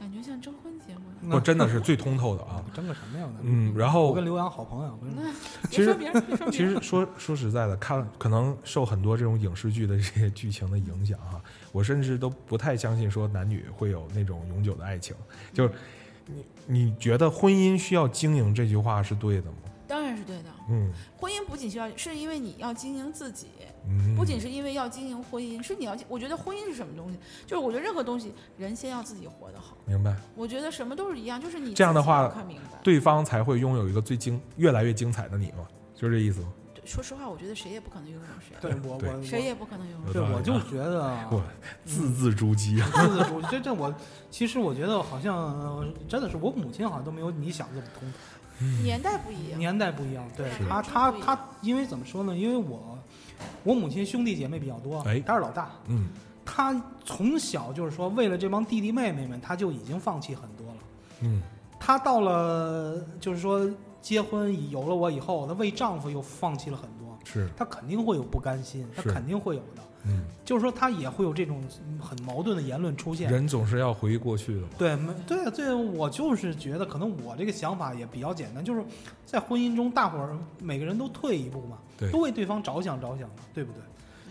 我真的是最通透的啊。争个什么呀？嗯，然后我跟刘洋好朋友，其实。其实说说实在的，看可能受很多这种影视剧的这些剧情的影响哈、我甚至都不太相信说男女会有那种永久的爱情。就是你你觉得婚姻需要经营这句话是对的吗？当然是对的。嗯婚姻不仅需要，是因为你要经营自己，嗯，不仅是因为要经营婚姻，是你要。我觉得婚姻是什么东西？就是我觉得任何东西，人先要自己活得好。明白，我觉得什么都是一样，就是你这样的话。对方才会拥有一个最精越来越精彩的你嘛，就是这意思吗？对说实话，我觉得谁也不可能拥有谁，对我我谁也不可能拥有。对，我就觉得啊 我字字珠玑啊。字字珠玑，这这我其实我觉得好像呃真的是我母亲好像都没有你想的这么通透。年代不一样，年代不一样，对是。他他他，因为怎么说呢？因为我我母亲兄弟姐妹比较多，哎。他是老大，嗯。他从小就是说为了这帮弟弟妹妹们，他就已经放弃很多了。嗯。他到了就是说结婚有了我以后，他为丈夫又放弃了很多，是。他肯定会有不甘心，他肯定会有的。嗯，就是说他也会有这种嗯很矛盾的言论出现。人总是要回忆过去的嘛。对，没对啊对，我就是觉得可能我这个想法也比较简单，就是在婚姻中，大伙儿每个人都退一步嘛，对都为对方着想着想嘛，对不对？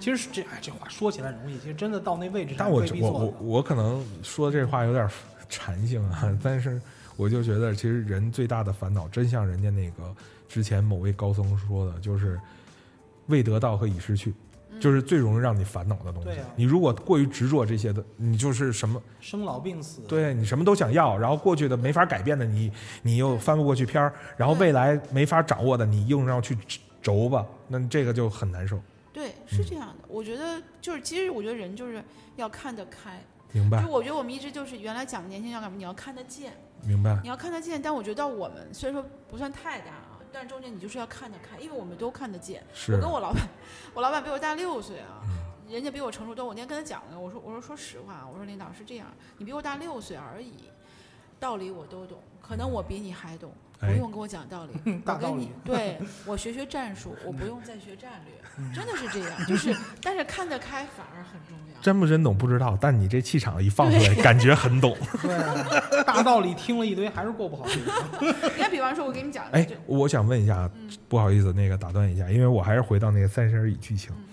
其实这哎，这话说起来容易，其实真的到那位置上但我我我我可能说这话有点禅性啊，但是我就觉得，其实人最大的烦恼，真像人家那个之前某位高僧说的，就是未得到和已失去，嗯就是最容易让你烦恼的东西。你如果过于执着这些的，你就是什么，生老病死，对你什么都想要，然后过去的没法改变的，你你又翻不过去篇儿，然后未来没法掌握的，你硬要去轴吧，那这个就很难受。对，是这样的。我觉得就是，其实我觉得人就是要看得开。明白就，我觉得我们一直就是原来讲的年轻人要干嘛？你要看得见，明白，你要看得见。但我觉得到我们虽然说不算太大啊，但中间你就是要看得开，因为我们都看得见。是我跟我老板，我老板比我大六岁啊，嗯人家比我成熟多。我那天跟他讲了，我说我说说实话，我说领导是这样，你比我大六岁而已，道理我都懂，可能我比你还懂。哎，不用跟我讲道理，我跟你，对我学学战术，我不用再学战嗯略，真的是这样，就是但是看得开反而很重要。真不真懂不知道，但你这气场一放出来，感觉很懂。对，大道理听了一堆，还是过不好这个。你看，比方说，我给你讲，哎，我想问一下，嗯。不好意思，那个打断一下，因为我还是回到那个《三十而已》剧情。嗯。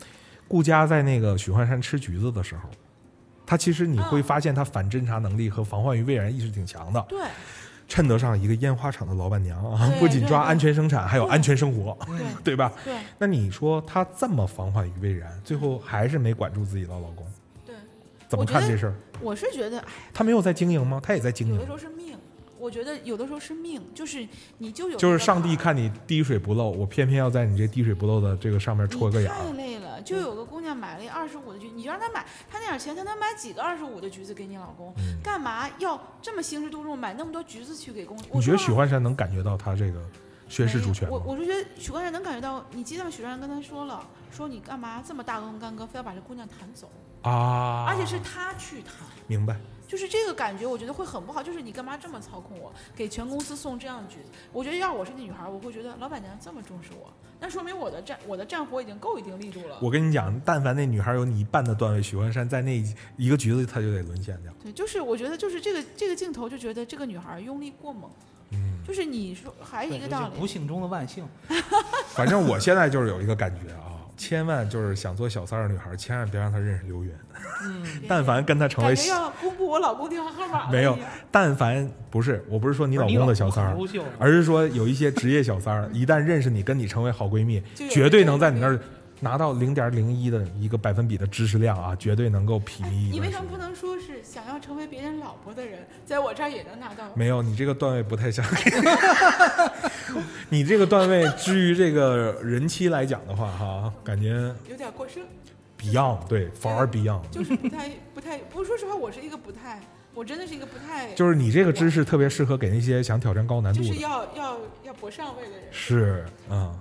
顾佳在那个许幻山吃橘子的时候，他其实你会嗯发现他反侦查能力和防患于未然意识挺强的，对。称得上一个烟花厂的老板娘啊！不仅抓安全生产，还有安全生活，对。对。吧？对。那你说他这么防患于未然，最后还是没管住自己的老公，对，怎么看这事儿？我是觉得，哎，他没有在经营吗？他也在经营有的时。候是命，我觉得有的时候是命，就是你就有就是上帝看你滴水不漏，我偏偏要在你这滴水不漏的这个上面戳个眼。太累了，就有个姑娘买了二十五的橘，你就让她买，她那点钱，她能买几个二十五的橘子给你老公？嗯干嘛要这么兴师动众买那么多橘子去给公？你觉得许幻山能感觉到他这个宣誓主权吗？我我是觉得许冠山能感觉到，你记得吗？许冠山跟他说了，说你干嘛这么大动干戈，非要把这姑娘弹走，啊，而且是他去谈。明白。就是这个感觉，我觉得会很不好。就是你干嘛这么操控我，给全公司送这样的橘子？我觉得要我是那女孩，我会觉得老板娘这么重视我，那说明我的战我的战火已经够一定力度了。我跟你讲，但凡那女孩有你一半的段位，许幻山在那一一个橘子他就得沦陷掉。对，就是我觉得就是这个这个镜头就觉得这个女孩用力过猛，嗯，就是你说还是一个道理。就不幸中的万幸。反正我现在就是有一个感觉啊，千万就是想做小三儿的女孩，千万别让她认识刘云。嗯，但凡跟她成为感觉要公布我老公电话号码没有但凡不是，我不是说你你老公的小三儿。而是说有一些职业小三儿，一旦认识你，跟你成为好闺蜜，绝对能在你那儿拿到零点零一的一个百分比的知识量啊，绝对能够睥睨一你为什么不能说是想要成为别人老婆的人，在我这儿也能拿到？没有，你这个段位不太像。你这个段位，至于这个人妻来讲的话，哈，感觉有点过剩，Beyond 对，far Beyond，就是不太不太。不说实话，我是一个不太，我真的是一个不太，就是你这个知识特别适合给那些想挑战高难度就是。要要要搏上位的人。是啊、好吧，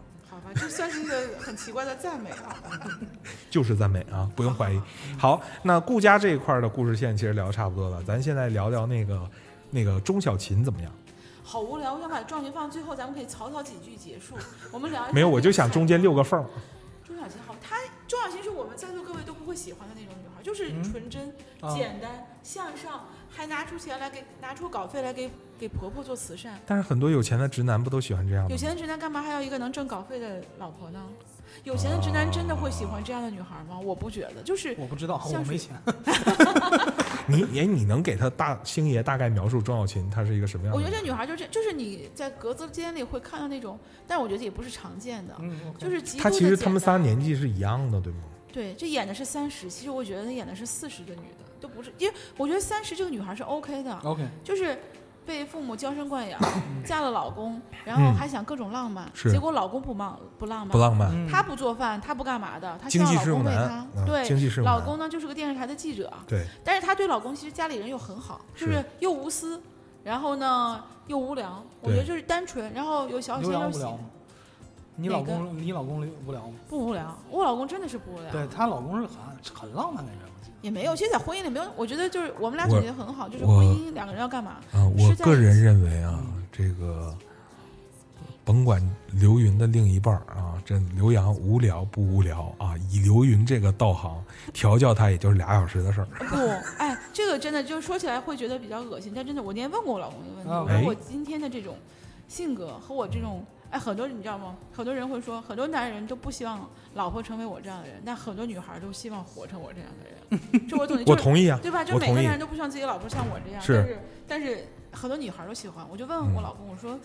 这算是一个很奇怪的赞美啊。就是赞美啊，不用怀疑。好，那顾家这一块的故事线其实聊得差不多了，咱现在聊聊那个那个钟小琴怎么样？好无聊，我想把壮群放最后，咱们可以草草几句结束。我们聊一下没有，我就想中间六六个缝。钟小琴好，她钟小琴是我们在座各位都不会喜欢的那种女孩，就是嗯纯真、啊简单、向上，还拿出钱来给拿出稿费来给给婆婆做慈善。但是很多有钱的直男不都喜欢这样吗？有钱的直男干嘛还要一个能挣稿费的老婆呢？有钱的直男真的会喜欢这样的女孩吗？我不觉得，就是我不知道，我没钱。你哎，你能给他大星爷大概描述庄小琴她是一个什么样的？我觉得这女孩就是，就是你在格子间里会看到那种，但我觉得也不是常见的，就是极她其实他们仨年纪是一样的，对吗？对，这演的是三十，其实我觉得她演的是四十的女的，都不是，因为我觉得三十这个女孩是 OK 的，OK，就是被父母娇生惯养，嫁了老公，然后嗯还想各种浪漫，是结果老公不浪不浪漫，不浪漫，嗯她不做饭，她不干嘛的，她希望老公为适用男，她，啊对，老公呢就是个电视台的记者，对，但是她对老公其实家里人又很好，就是是又无私，然后呢又无良，我觉得就是单纯，然后有小刘鲜肉喜洋无聊吗？你老公，你老公无聊吗？不无聊，我老公真的是不无聊，对她老公是很很浪漫的人。也没有，其实，在婚姻里没有，我觉得就是我们俩我总结得很好，就是婚姻两个人要干嘛？啊，我个人认为啊，这个甭管刘云的另一半啊，这刘洋无聊不无聊啊？以刘云这个道行调教他，也就是俩小时的事儿。不，哎，这个真的就是说起来会觉得比较恶心，但真的，我那天问过我老公一个问题，啊我哎说我今天的这种性格和我这种，哎，很多人你知道吗？很多人会说，很多男人都不希望老婆成为我这样的人，但很多女孩都希望活成我这样的人。这我总结，就是我同意啊，对吧？就每个男人都不希望自己老婆像我这样，是但是但是很多女孩都喜欢。我就问我嗯老公，我说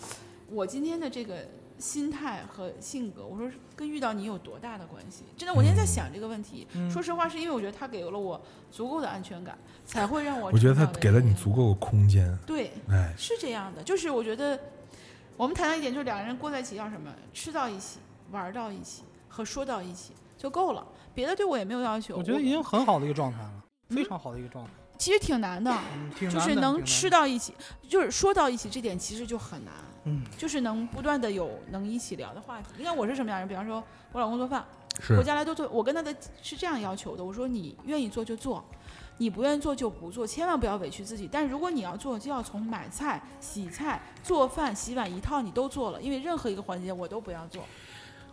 我今天的这个心态和性格，我说跟遇到你有多大的关系？真的，我今天在想这个问题。嗯说实话，是因为我觉得他给了我足够的安全感，才会让我我觉得他给了你足够的空间。对，哎，是这样的，就是我觉得我们谈到一点，就是两个人过在一起要什么，吃到一起，玩到一起和说到一起就够了，别的对我也没有要求。我觉得已经很好的一个状态了，非常好的一个状态。其实挺难的。嗯，挺难就是能吃到一起，就是说到一起，这点其实就很难。嗯，就是能不断的有能一起聊的话题。你看我是什么样的人？比方说，我老公做饭，是回家来都做，我跟他的是这样要求的。我说你愿意做就做，你不愿意做就不做，千万不要委屈自己。但如果你要做，就要从买菜、洗菜、做饭、洗碗一套你都做了，因为任何一个环节我都不要做。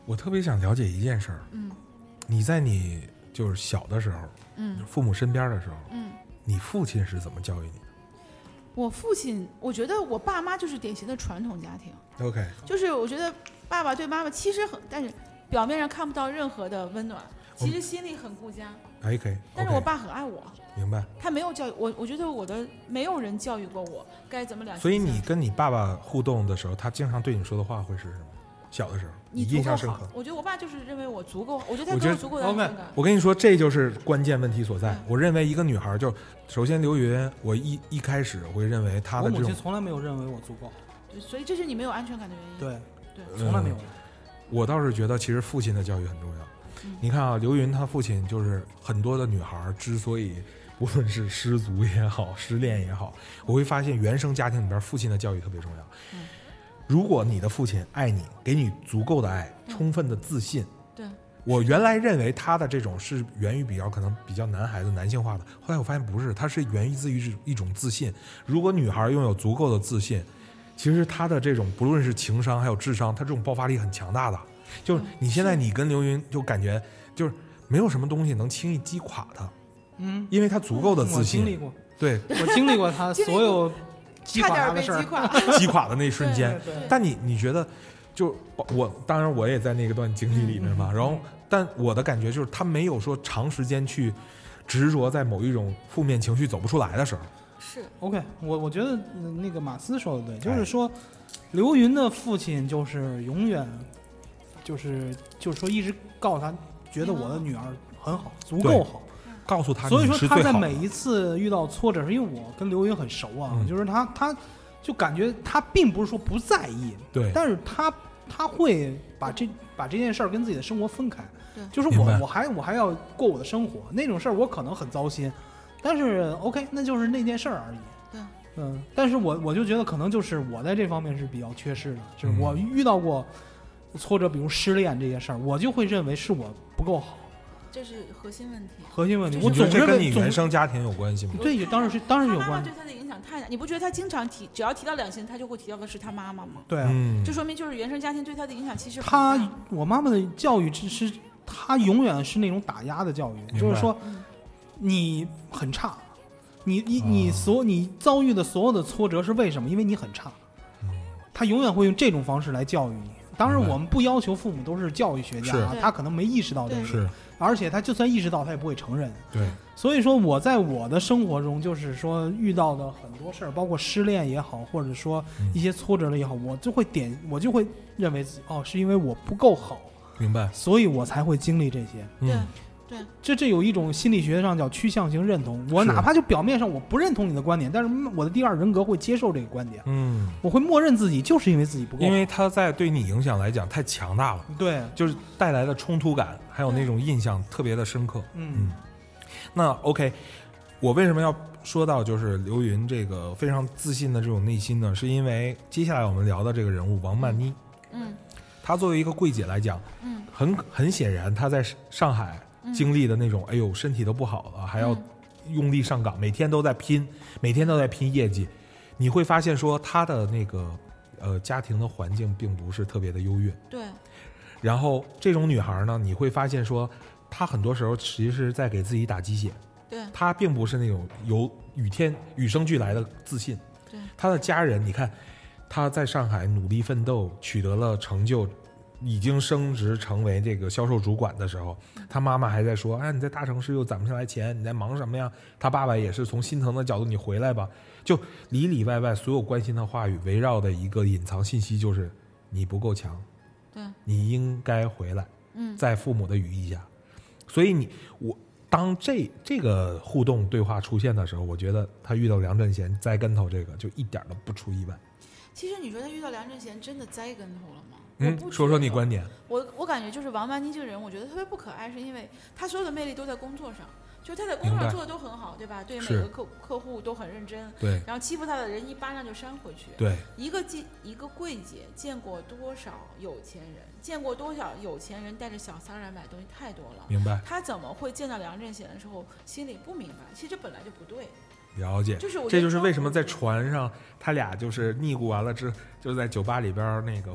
我特别想了解一件事儿，嗯你在你就是小的时候，嗯父母身边的时候，嗯。你父亲是怎么教育你的我父亲，我觉得我爸妈就是典型的传统家庭，？OK，就是我觉得爸爸对妈妈其实很，但是表面上看不到任何的温暖，其实心里很顾家。哎，可以。但是我爸很爱我，明白。他没有教育我，我觉得我的没有人教育过我该怎么两所以你跟你爸爸互动的时候，他经常对你说的话会是什么？小的时候，你印象深刻。。我觉得我爸就是认为我足够，我觉得他给我足够的安全感。我跟你说，这就是关键问题所在嗯。我认为一个女孩就首先刘云，我一一开始会认为她的这种，亲从来没有认为我足够，对所以这是你没有安全感的原因。对，对从来没有。我倒是觉得其实父亲的教育很重要嗯。你看啊，刘云她父亲就是很多的女孩之所以无论是失足也好，失恋也好，我会发现原生家庭里边父亲的教育特别重要。嗯如果你的父亲爱你，给你足够的爱，嗯充分的自信，对我原来认为他的这种是源于比较可能比较男孩子男性化的，后来我发现不是，他是源于自于一种自信。如果女孩拥有足够的自信，其实她的这种不论是情商还有智商，她这种爆发力很强大的。就是你现在你跟刘云就感觉就是没有什么东西能轻易击垮他，嗯，因为他足够的自我经历信。过，对，我经历过他所有击垮他的事儿。击垮。击垮的那一瞬间。对对但你你觉得，就我当然我也在那个段经历里面嘛，嗯然后但我的感觉就是他没有说长时间去执着在某一种负面情绪走不出来的时候，是 OK，我我觉得呃那个马斯说的对，就哎是说，刘云的父亲就是永远，就是就是说一直告诉他，觉得我的女儿很好，足够好。告诉他所以说他在每一次遇到挫折是，因为我跟刘云很熟啊，嗯就是他他就感觉他并不是说不在意，对但是他他会把这把这件事儿跟自己的生活分开对，就是我我还我还要过我的生活，那种事儿我可能很糟心，但是 OK，那就是那件事儿而已。对，嗯，但是我我就觉得可能就是我在这方面是比较缺失的，就是嗯我遇到过挫折，比如失恋这些事儿，我就会认为是我不够好，这是核心问题。核心问题。我总觉得这跟你原生家庭有关系吗？对，当然是当然有关系他妈妈对。他的影响太大，你不觉得他经常提，只要提到两性，他就会提到的是他妈妈吗？对啊，嗯这，说明就是原生家庭对他的影响其实很他我妈妈的教育只是，她永远是那种打压的教育，就是说嗯你很差，你你哦你所你遭遇的所有的挫折是为什么？因为你很差。嗯他永远会用这种方式来教育你。当然，我们不要求父母都是教育学家啊，他可能没意识到这个，是。而且他就算意识到，他也不会承认。对，所以说，我在我的生活中，就是说遇到的很多事儿，包括失恋也好，或者说嗯。一些挫折了也好，我就会点，我就会认为自己哦，是因为我不够好，明白，所以我才会经历这些。对。嗯，对这这有一种心理学上叫趋向性认同。我哪怕就表面上我不认同你的观点，但是我的第二人格会接受这个观点，嗯，我会默认自己就是因为自己不够。因为他在对你影响来讲太强大了，对，就是带来的冲突感，还有那种印象特别的深刻。嗯那 OK，我为什么要说到就是刘云这个非常自信的这种内心呢？是因为接下来我们聊的这个人物王曼妮，嗯她作为一个柜姐来讲，嗯很很显然她在上海嗯经历的那种，哎呦身体都不好了，还要嗯用力上岗，每天都在拼，每天都在拼业绩。你会发现说她的那个呃家庭的环境并不是特别的优越，对然后这种女孩呢，你会发现说她很多时候其实是在给自己打鸡血。对她并不是那种有与天与生俱来的自信。对她的家人，你看她在上海努力奋斗，取得了成就，已经升职成为这个销售主管的时候，他妈妈还在说：“哎，你在大城市又攒不下来钱，你在忙什么呀？”他爸爸也是从心疼的角度，你回来吧。就里里外外所有关心的话语，围绕的一个隐藏信息就是你不够强，对你应该回来。嗯在父母的羽翼下，所以你我当这这个互动对话出现的时候，我觉得他遇到梁振贤栽跟头这个就一点都不出意外。其实你说他遇到梁振贤真的栽跟头了吗？我嗯，说说你观点。我我感觉就是王曼妮这个人，我觉得特别不可爱，是因为她所有的魅力都在工作上。就她在工作上做的都很好，对吧？对每个客客户都很认真，对然后欺负她的人一巴掌就扇回去。对，一个见一个柜姐见过多少有钱人，见过多少有钱人带着小三儿来买东西，太多了。明白她怎么会见到梁振贤的时候心里不明白？其实这本来就不对，了解。就是这就是为什么在船上他俩就是腻咕完了之，就是在酒吧里边那个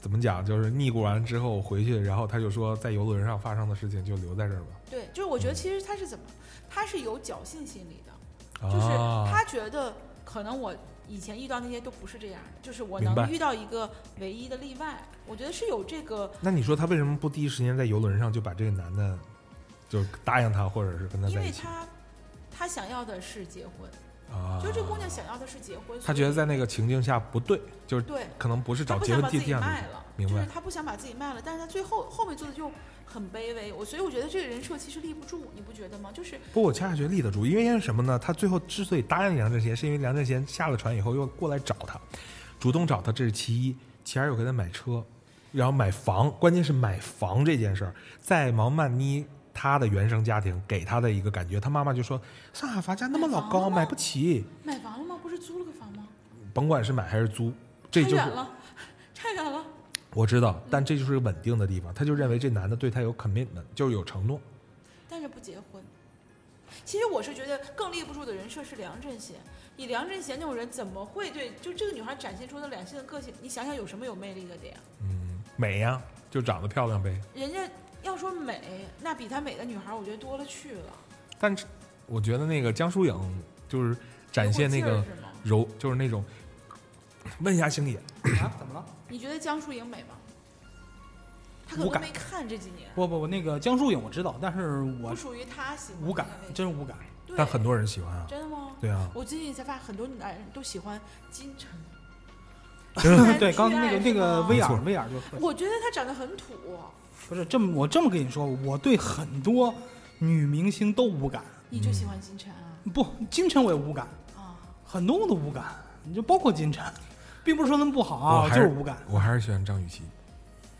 怎么讲，就是腻过完之后回去，然后他就说在游轮上发生的事情就留在这儿吧。对，就是我觉得其实他是怎么，他是有侥幸心理的，啊，就是他觉得可能我以前遇到那些都不是这样的，就是我能遇到一个唯一的例外，我觉得是有这个，那你说他为什么不第一时间在游轮上就把这个男的就答应他，或者是跟他因在一起？因为他他想要的是结婚，啊？就这姑娘想要的是结婚，她觉得在那个情境下不对，就是对。可能不是找结婚地点己卖了，明白就是他不想把自己卖了，但是她最后后面做的就很卑微，我所以我觉得这个人设其实立不住，你不觉得吗？就是不，我恰恰觉得立得住，因为因为什么呢？他最后之所以答应梁振贤，是因为梁振贤下了船以后又过来找他，主动找他，这是其一。其二又给他买车，然后买房，关键是买房这件事儿，在毛曼妮她的原生家庭给他的一个感觉，他妈妈就说上海房价那么老高，买不起，买房了吗？不是租了个房吗？甭管是买还是租，这就远了，太远了。我知道，但这就是个稳定的地方。他就认为这男的对他有 commitment，就是有承诺。但是不结婚。其实我是觉得更立不住的人设是梁振贤，你梁振贤那种人怎么会对就这个女孩展现出的两性的个性？你想想有什么有魅力的点？嗯，美呀，就长得漂亮呗。人家要说美，那比她美的女孩我觉得多了去了。但是我觉得那个江疏影就是展现那个？柔，就是那种。问一下星爷，啊，怎么了？你觉得江疏影美吗？她可能没看这几年，不不不，那个江疏影我知道，但是我不属于她喜欢无感真无感。但很多人喜欢啊。真的吗？对啊，我最近才发现很多男人都喜欢金晨。对，刚那个那个威尔威尔就特我觉得他长得很土，不是这么我这么跟你说，我对很多女明星都无感，你就喜欢金晨啊？不，金晨我也无感，啊，很多我都无感，你就包括金晨，并不是说他们不好啊，还就是是无感。我还是喜欢张雨绮，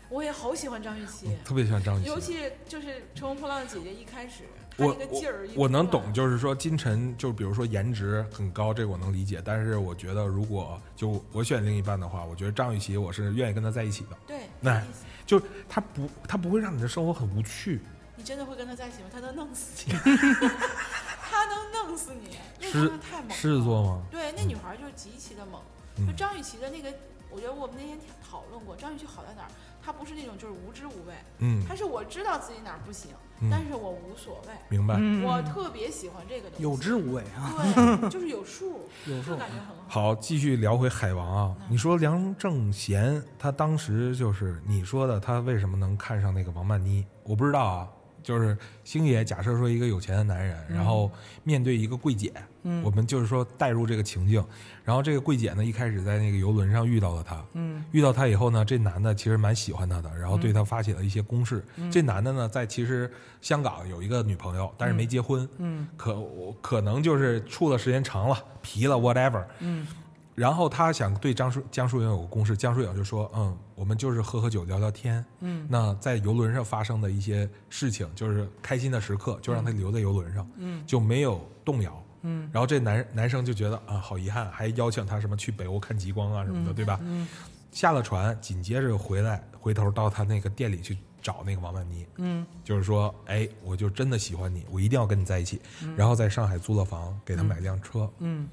我也好喜欢张雨绮，特别喜欢张雨绮。尤其就是《乘风破浪的姐姐》一开始，她我那个劲儿一我我能懂，就是说金晨，就比如说颜值很高，这个我能理解。但是我觉得，如果就我选另一半的话，我觉得张雨绮我是愿意跟她在一起的。对，那就是他不，他不会让你的生活很无趣。你真的会跟他在一起吗？他能弄死你，他能弄死你，那狮真的太猛了。狮子座吗？对，那女孩就是极其的猛。嗯就张雨绮的那个，我觉得我们那天讨论过，张雨绮好在哪儿？她不是那种就是无知无畏，嗯她是我知道自己哪儿不行，嗯但是我无所谓。明白。嗯我特别喜欢这个东西，有知无畏啊，对，就是有数，有数就感觉很好。好，继续聊回海王啊。嗯你说梁正贤，他当时就是你说的，他为什么能看上那个王曼妮？我不知道啊。就是星爷假设说一个有钱的男人，然后面对一个柜姐，嗯。我们就是说带入这个情境，然后这个柜姐呢一开始在那个游轮上遇到了他，嗯。遇到他以后呢，这男的其实蛮喜欢他的，然后对他发起了一些攻势。嗯。这男的呢，在其实香港有一个女朋友，但是没结婚，嗯。可我可能就是处的时间长了，皮了，whatever。嗯。然后他想对张淑江疏影有个攻势，江疏影就说：“嗯，我们就是喝喝酒聊聊天。嗯那在游轮上发生的一些事情，就是开心的时刻，就让他留在游轮上，嗯就没有动摇。嗯然后这男男生就觉得啊，好遗憾，还邀请他什么去北欧看极光啊什么的，对吧？嗯下了船，紧接着回来，回头到他那个店里去找那个王曼妮，嗯就是说，哎，我就真的喜欢你，我一定要跟你在一起。然后在上海租了房，给他买辆车。嗯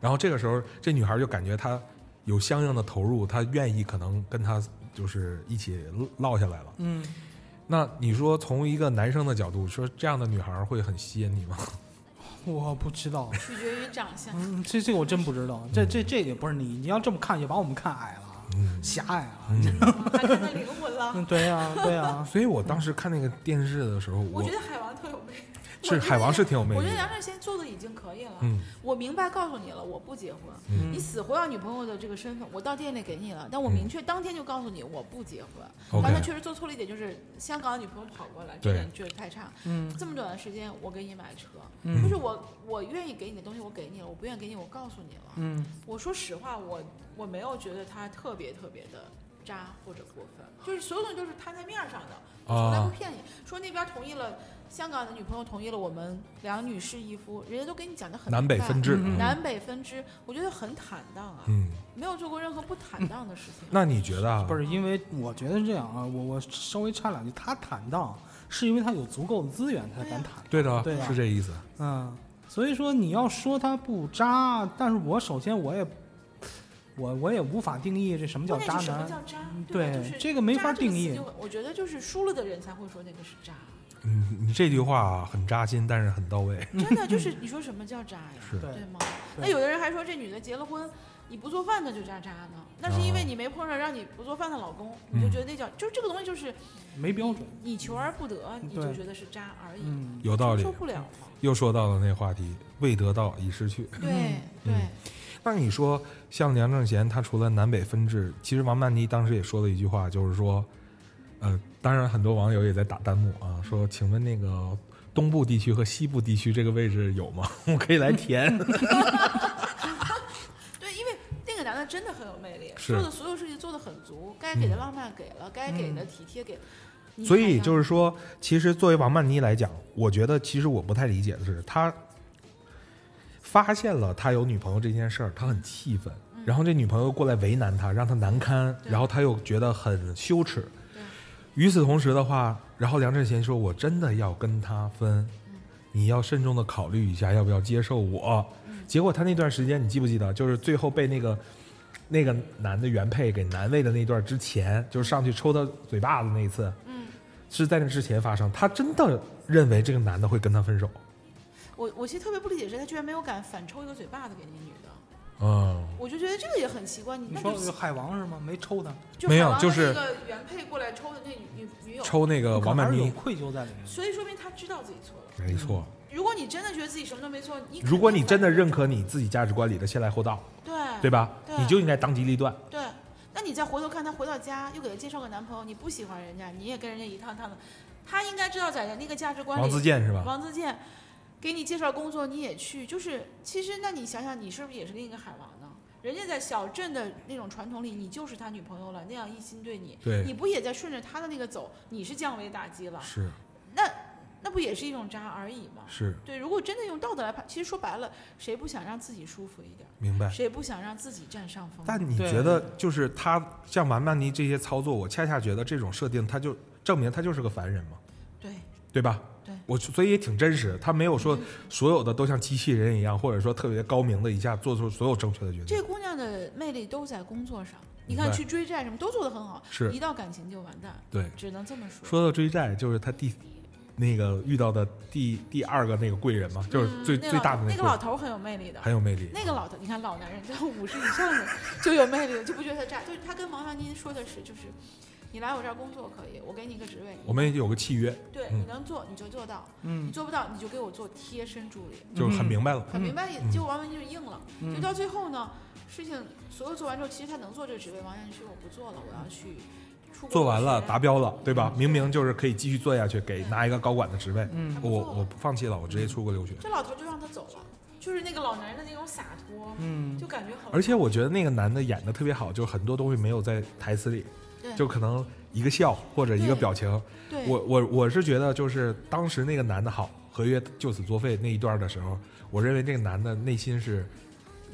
然后这个时候，这女孩就感觉她有相应的投入，他愿意可能跟他就是一起落下来了。嗯，那你说从一个男生的角度说，这样的女孩会很吸引你吗？我不知道，取决于长相。嗯，这这个我真不知道，这这这也不是你，你要这么看也把我们看矮了，嗯狭隘了。嗯。还看他灵魂了。嗯，对呀对呀，所以我当时看那个电视的时候，我我觉得海王特有魅力。是我觉得海王是挺有魅我力我。觉得梁振贤做的已经可以了。嗯我明白告诉你了，我不结婚。嗯你死活要女朋友的这个身份，我到店里给你了，但我嗯明确当天就告诉你我不结婚。OK 刚才确实做错了一点，就是香港的女朋友跑过来，这对点确实太差。嗯这么短的时间，我给你买车，嗯就是我我愿意给你的东西我给你了，我不愿意给你我告诉你了。嗯我说实话，我我没有觉得他特别特别的渣或者过分，就是所有东西都是摊在面儿上的，从来啊不骗你。说那边同意了，香港的女朋友同意了我们两女士一夫，人家都给你讲的很南北明白分支，嗯南北分支，我觉得很坦荡啊，嗯，没有做过任何不坦荡的事情。那你觉得啊？不是因为我觉得是这样啊，我我稍微插两句，他坦荡是因为他有足够的资源才敢坦荡。对的，对的是这意思。嗯，所以说你要说他不渣，但是我首先我也我我也无法定义这什么叫渣男什么男。叫渣？对吧就是这个没法定义我觉得就是输了的人才会说那个是渣，嗯，你这句话很扎心，但是很到位。真的就是你说什么叫渣呀？是对对吗？那有的人还说这女的结了婚，你不做饭她就渣渣呢？那是因为你没碰上让你不做饭的老公，你就嗯觉得那叫就这个东西就是没标准。你求而不得，你就觉得是渣而已，嗯，有道理受。不了嘛。又说到了那话题，未得到已失去。对嗯对，那你说，像梁正贤，他除了南北分治，其实王曼妮当时也说了一句话，就是说，呃，当然很多网友也在打弹幕啊，说，请问那个东部地区和西部地区这个位置有吗？我可以来填。对，因为那个男的真的很有魅力，做的所有事情做的很足，该给的浪漫给了，该给的体贴给了。所以就是说，其实作为王曼妮来讲，我觉得其实我不太理解的是，他发现了他有女朋友这件事儿，他很气愤，然后这女朋友过来为难他，让他难堪，然后他又觉得很羞耻。对与此同时的话，然后梁振贤说：“我真的要跟他分，你要慎重的考虑一下，要不要接受我。结果他那段时间，你记不记得，就是最后被那个那个男的原配给难为的那段之前，就是上去抽他嘴巴子那一次，嗯，是在那之前发生。他真的认为这个男的会跟他分手。我我其实特别不理解是，他居然没有敢反抽一个嘴巴子给那女的，嗯，我就觉得这个也很奇怪。你说海王是吗？没抽他，就没有就是那个原配过来抽的那女女女友，抽那个王曼妮，愧疚在里面。所以说明他知道自己错了。没错。如果你真的觉得自己什么都没错，你如果你真的认可你自己价值观里的先来后到，对对吧？对你就应该当机立断。对，那你再回头看他回到家，又给他介绍个男朋友，你不喜欢人家，你也跟人家一趟趟的，他应该知道在那个价值观里，王自健是吧？王自健给你介绍工作你也去，就是其实那你想想，你是不是也是另一个海王呢？人家在小镇的那种传统里，你就是他女朋友了，那样一心对你，对你不也在顺着他的那个走？你是降维打击了，是那那不也是一种渣而已吗？是，对，如果真的用道德来判，其实说白了，谁不想让自己舒服一点？明白。谁不想让自己占上风？但你觉得，就是他像王曼妮这些操作，我恰恰觉得这种设定，他就证明他就是个凡人嘛，对对吧？对我所以也挺真实，他没有说所有的都像机器人一样，或者说特别高明的一下做出所有正确的决定。这姑娘的魅力都在工作上，你看去追债什么都做得很好，是一到感情就完蛋，对，只能这么说。说到追债，就是他第那个遇到的第第二个那个贵人嘛，就是最、嗯那最大的老那那，个老头很有魅力的，很有魅力。那个老头，你看老男人，只要五十以上的 就有魅力了，就不觉得他渣。就是他跟王曼妮说的是，就是你来我这儿工作可以，我给你一个职位，我们有个契约，对嗯你能做你就做到，你嗯做不到你就给我做贴身助理。就是很明白了。很明白，嗯结果王曼妮就应了。就嗯到最后呢，事情所有做完之后，其实他能做这个职位，王曼妮说我不做了，我要去出国做完了，学达标了，对吧？明明就是可以继续做下去，给拿一个高管的职位，嗯我我不放弃了，我直接出国留学。这老头就让他走了，就是那个老男人的那种洒脱，嗯就感觉很。而且我觉得那个男的演的特别好，就是很多东西没有在台词里，对就可能一个笑或者一个表情。对我我我是觉得，就是当时那个男的好，合约就此作废那一段的时候，我认为这个男的内心是，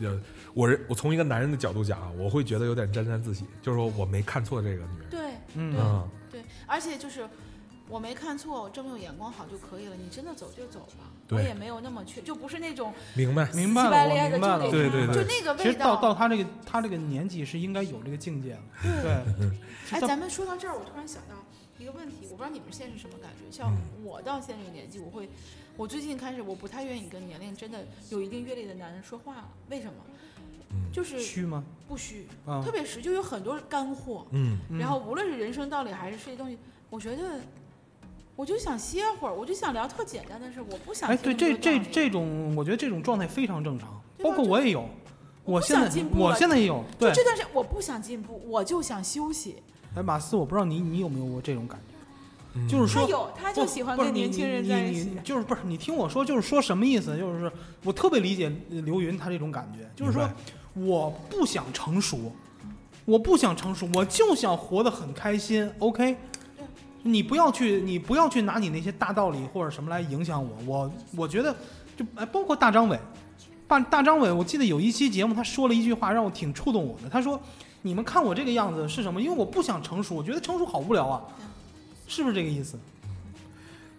呃，我认我从一个男人的角度讲啊，我会觉得有点沾沾自喜，就是说我没看错这个女人。对嗯对嗯，对，而且就是我没看错，我证明我眼光好就可以了。你真的走就走吧，我也没有那么去，就不是那种明白。明白明白了。就得对对对就那个其实味到到他这个他这个年纪是应该有这个境界了。对，哎，咱们说到这儿，我突然想到一个问题，我不知道你们现在是什么感觉。像嗯我到现在这个年纪，我会，我最近开始我不太愿意跟年龄真的有一定阅历的男人说话了。为什么？嗯就是虚吗？不虚，啊特别实，就有很多干货。嗯，嗯然后无论是人生道理还是这些东西，我觉得。我就想歇会儿，我就想聊特简单的事，我不想哎，对，这这这种，我觉得这种状态非常正常，包括我也有，我现在进步我现在也有。对，这段时间我不想进步，我就想休息。哎，马斯，我不知道你你有没有过这种感觉，嗯就是说他有，他就喜欢跟年轻人在一起。就是不是你听我说，就是说什么意思？就是我特别理解刘云他这种感觉，就是说我不想成熟，我不想成熟，我就想活得很开心。OK，你不要去，你不要去拿你那些大道理或者什么来影响我。我我觉得，就哎，包括大张伟，大大张伟，我记得有一期节目，他说了一句话让我挺触动我的。他说：“你们看我这个样子是什么？因为我不想成熟，我觉得成熟好无聊啊，是不是这个意思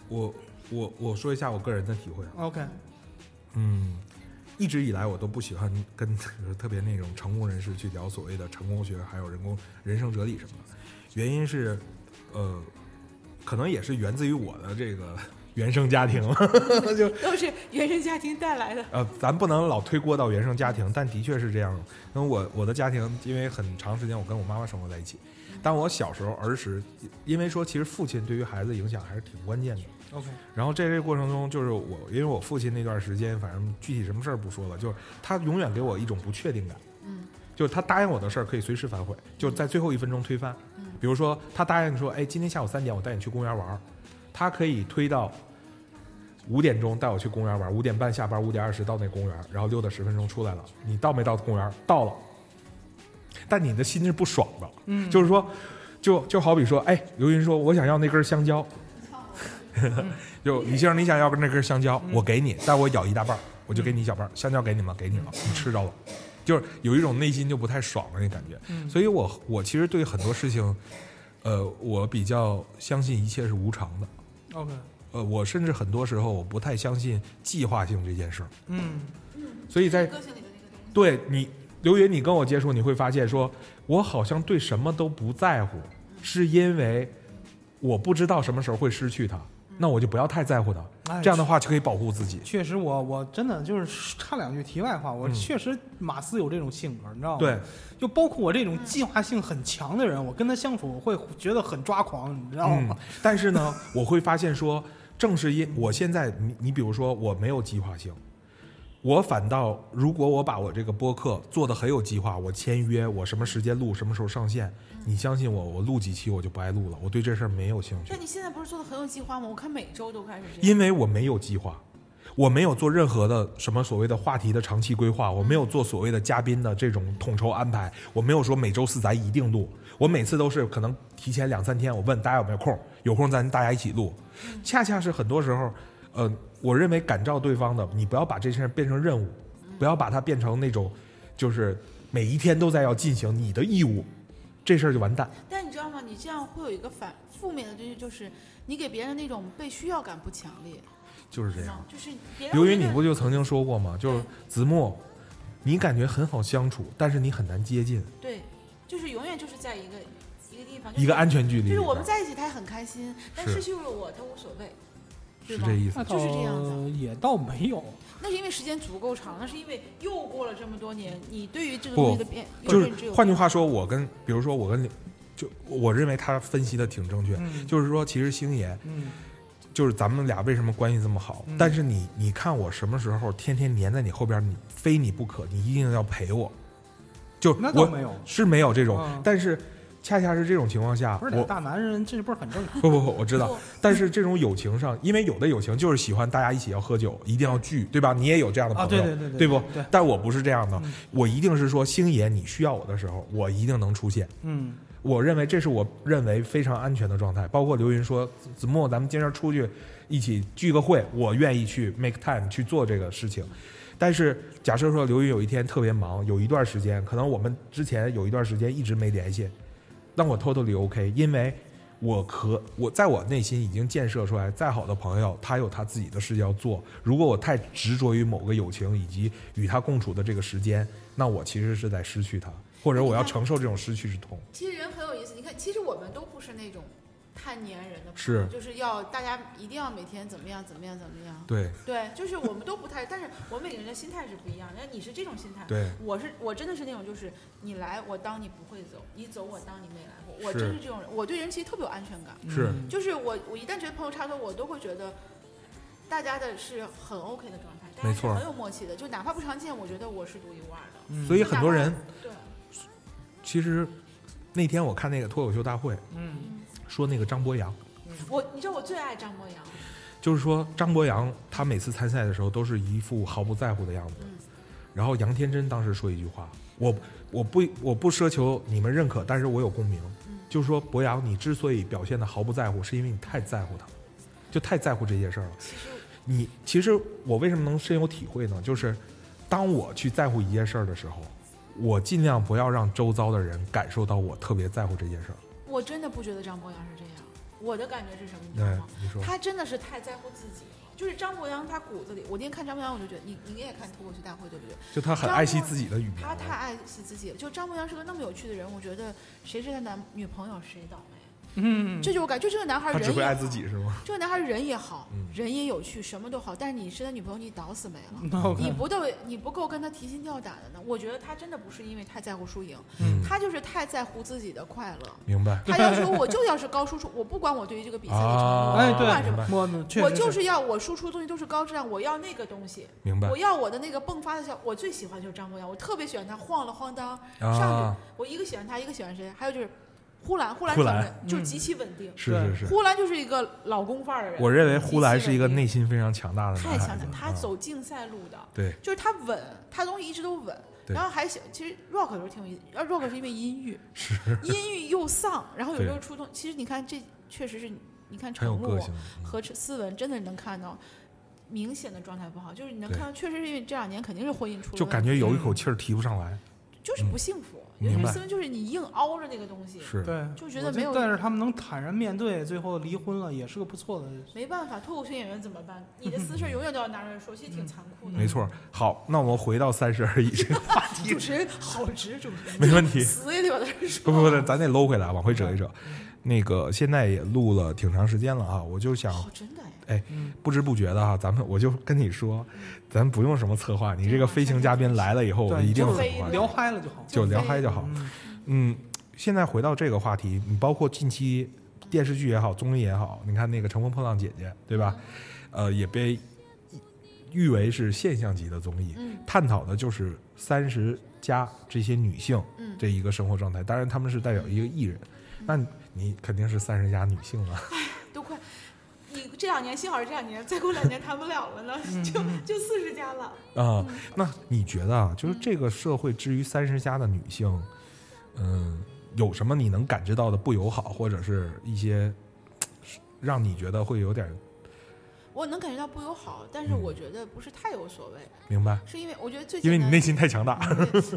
我我我说一下我个人的体会啊，？”OK，嗯，一直以来我都不喜欢跟特别那种成功人士去聊所谓的成功学，还有人工人生哲理什么的，原因是，呃，可能也是源自于我的这个 原生家庭，就都是原生家庭带来的。呃，咱不能老推锅到原生家庭，但的确是这样。因为我我的家庭，因为很长时间我跟我妈妈生活在一起，但我小时候儿时，因为说其实父亲对于孩子影响还是挺关键的。OK，然后在这个过程中，就是我，因为我父亲那段时间，反正具体什么事儿不说了，就是他永远给我一种不确定感。嗯，就是他答应我的事儿可以随时反悔，就在最后一分钟推翻。嗯比如说他答应说，哎，今天下午三点我带你去公园玩儿，他可以推到五点钟带我去公园玩儿，五点半下班，五点二十到那公园，然后溜达十分钟出来了。你到没到公园？到了，但你的心是不爽的。嗯，就是说，就就好比说，哎，刘云说，我想要那根香蕉，就李先生，你想要那根香蕉，我给你，但我咬一大半儿，我就给你一小半儿，香蕉给你吗？给你了，你吃着了，就是有一种内心就不太爽的那感觉。嗯所以我我其实对很多事情，呃，我比较相信一切是无常的。OK，呃，我甚至很多时候我不太相信计划性这件事儿。嗯所以在个性里的那个。对你，刘云，你跟我接触，你会发现说，我好像对什么都不在乎，是因为我不知道什么时候会失去它，那我就不要太在乎它，哎这样的话就可以保护自己。确实我，我真的就是插两句题外话，我嗯确实马斯有这种性格，你知道吗？对，就包括我这种计划性很强的人，我跟他相处我会觉得很抓狂，你知道嗯吗？，但是呢，我会发现说，正是因我现在，你你比如说我没有计划性，我反倒如果我把我这个播客做的很有计划，我签约，我什么时间录，什么时候上线，你相信我，我录几期我就不爱录了，我对这事儿没有兴趣但，你现在不是做的很有计划吗？我看每周都开始。因为我没有计划。我没有做任何的什么所谓的话题的长期规划，我没有做所谓的嘉宾的这种统筹安排，我没有说每周四咱一定录，我每次都是可能提前两三天，我问大家有没有空，有空咱大家一起录。恰恰是很多时候，呃，我认为感召对方的，你不要把这事儿变成任务，不要把它变成那种，就是每一天都在要进行你的义务，这事儿就完蛋。但你知道吗？你这样会有一个反负面的东西，就是你给别人那种被需要感不强烈，就是这样。就是别人刘云，会觉得你不就曾经说过吗？就是子墨，你感觉很好相处，但是你很难接近，对，就是永远就是在一个一个地方，一个安全距离。就是我们在一起，他也很开心，但是失去了我，他无所谓，是这？意思。就是这样子也倒没有，那是因为时间足够长，那是因为又过了这么多年，你对于这个东西的变，就是换句话说，我跟比如说我跟就我认为他分析的挺正确，嗯，就是说其实星爷嗯。就是咱们俩为什么关系这么好，嗯。但是你你看我什么时候天天黏在你后边，你非你不可，你一定要陪我，就我那倒没有，是没有这种，嗯。但是恰恰是这种情况下，不是俩大男人，这不是很正常？不不不，我知道，但是这种友情上，因为有的友情就是喜欢大家一起要喝酒，一定要聚，对吧？你也有这样的朋啊，友，对对对对，对不？对，但我不是这样的，嗯我一定是说，星爷，你需要我的时候，我一定能出现。嗯我认为这是我认为非常安全的状态。包括刘云说，子子墨，咱们今天出去一起聚个会，我愿意去 make time 去做这个事情。但是假设说刘云有一天特别忙，有一段时间，可能我们之前有一段时间一直没联系，那我 totally OK，因为我可我在我内心已经建设出来，再好的朋友，他有他自己的事要做。如果我太执着于某个友情以及与他共处的这个时间，那我其实是在失去他，或者我要承受这种失去之痛。其实人很有意思，你看，其实我们都不是那种太粘人的朋友，是就是要大家一定要每天怎么样怎么样怎么样。对对，就是我们都不太，但是我们每个人的心态是不一样的。那你是这种心态，对，我是我真的是那种，就是你来我当你不会走，你走我当你没来过。我真是这种人，我对人其实特别有安全感。是嗯就是我我一旦觉得朋友插头，我都会觉得大家的是很 OK 的状态，大家没错是很有默契的。就哪怕不常见，我觉得我是独一无二的。嗯所以很多人对，其实那天我看那个脱口秀大会，嗯说那个张博洋，我你知道我最爱张博洋，就是说张博洋他每次参赛的时候都是一副毫不在乎的样子，嗯然后杨天真当时说一句话，我我不我不奢求你们认可，但是我有共鸣，就是说博洋，你之所以表现的毫不在乎，是因为你太在乎他，就太在乎这件事儿了。你其实我为什么能深有体会呢？就是当我去在乎一件事儿的时候，我尽量不要让周遭的人感受到我特别在乎这件事儿。我真的不觉得张博洋是这样，我的感觉是什么，你知道对吗？，他真的是太在乎自己了。就是张博洋，他骨子里，我那天看张博洋，我就觉得，你你也看脱口秀大会对不对？就他很爱惜自己的语言。他太爱惜自己了。就张博洋是个那么有趣的人，我觉得谁是他男女朋友谁倒霉。嗯，这就我感觉，就这个男孩人也好他只会爱自己是吗？这个男孩人也好，嗯人也有趣，什么都好，但是你是他女朋友，你倒死没了。你不够，你不够跟他提心吊胆的呢。我觉得他真的不是因为太在乎输赢，嗯，他就是太在乎自己的快乐。明白。他要求 我就要是高输出，我不管我对于这个比赛的程度，啊哎，我不管什么，我就是要我输出的东西都是高质量，我要那个东西，明白我要我的那个迸发的效。我最喜欢就是张博洋，我特别喜欢他晃了晃荡上啊去，，我一个喜欢他，一个喜欢谁，还有就是呼兰，呼兰呼兰长得就是极其稳定，是对是是。呼兰就是一个老公范儿的人。我认为呼兰是一个内心非常强大的男孩子太强大，他啊走竞赛路的，对就是他稳，他东西一直都稳。对然后还行，其实 rock 有时候挺有意思呃，rock 是因为音域，是音域又丧，然后有时候对出动。其实你看这确实是，你看很有程璐和思文真的能看到明显的状态不好，就是你能看到，确实是因为这两年肯定是婚姻出了就问题感觉有一口气儿提不上来。就是不幸福。嗯明白尤其是斯文，就是你硬凹着那个东西，是，对，就觉得没有但是他们能坦然面对，最后离婚了，也是个不错的。没办法，脱口秀演员怎么办？你的私事永远都要拿出来说，其实挺残酷的。没错。好，那我们回到三十而已这个话题主，持人好直，主持人没问题。死也得把它说。不不不，咱得搂回来，往回折一折。那个现在也录了挺长时间了啊，我就想哦，真的哎，嗯，不知不觉的哈，咱们我就跟你说，咱不用什么策划，你这个飞行嘉宾来了以后，我们一定就有策划，聊嗨了就好。就聊嗨就好。嗯，嗯，现在回到这个话题，你包括近期电视剧也好，综艺也好，你看那个《乘风破浪姐姐》，对吧？呃，也被誉为是现象级的综艺，嗯探讨的就是三十加这些女性嗯，这一个生活状态。当然，他们是代表一个艺人，那你肯定是三十加女性了。哎。都快，你这两年幸好是这两年，再过两年谈不了了呢，就就四十加了。啊、嗯那你觉得啊，就是这个社会至于三十加的女性，嗯，有什么你能感知到的不友好，或者是一些让你觉得会有点我能感觉到不友好，但是嗯我觉得不是太有所谓，明白？是因为我觉得最因为你内心太强大。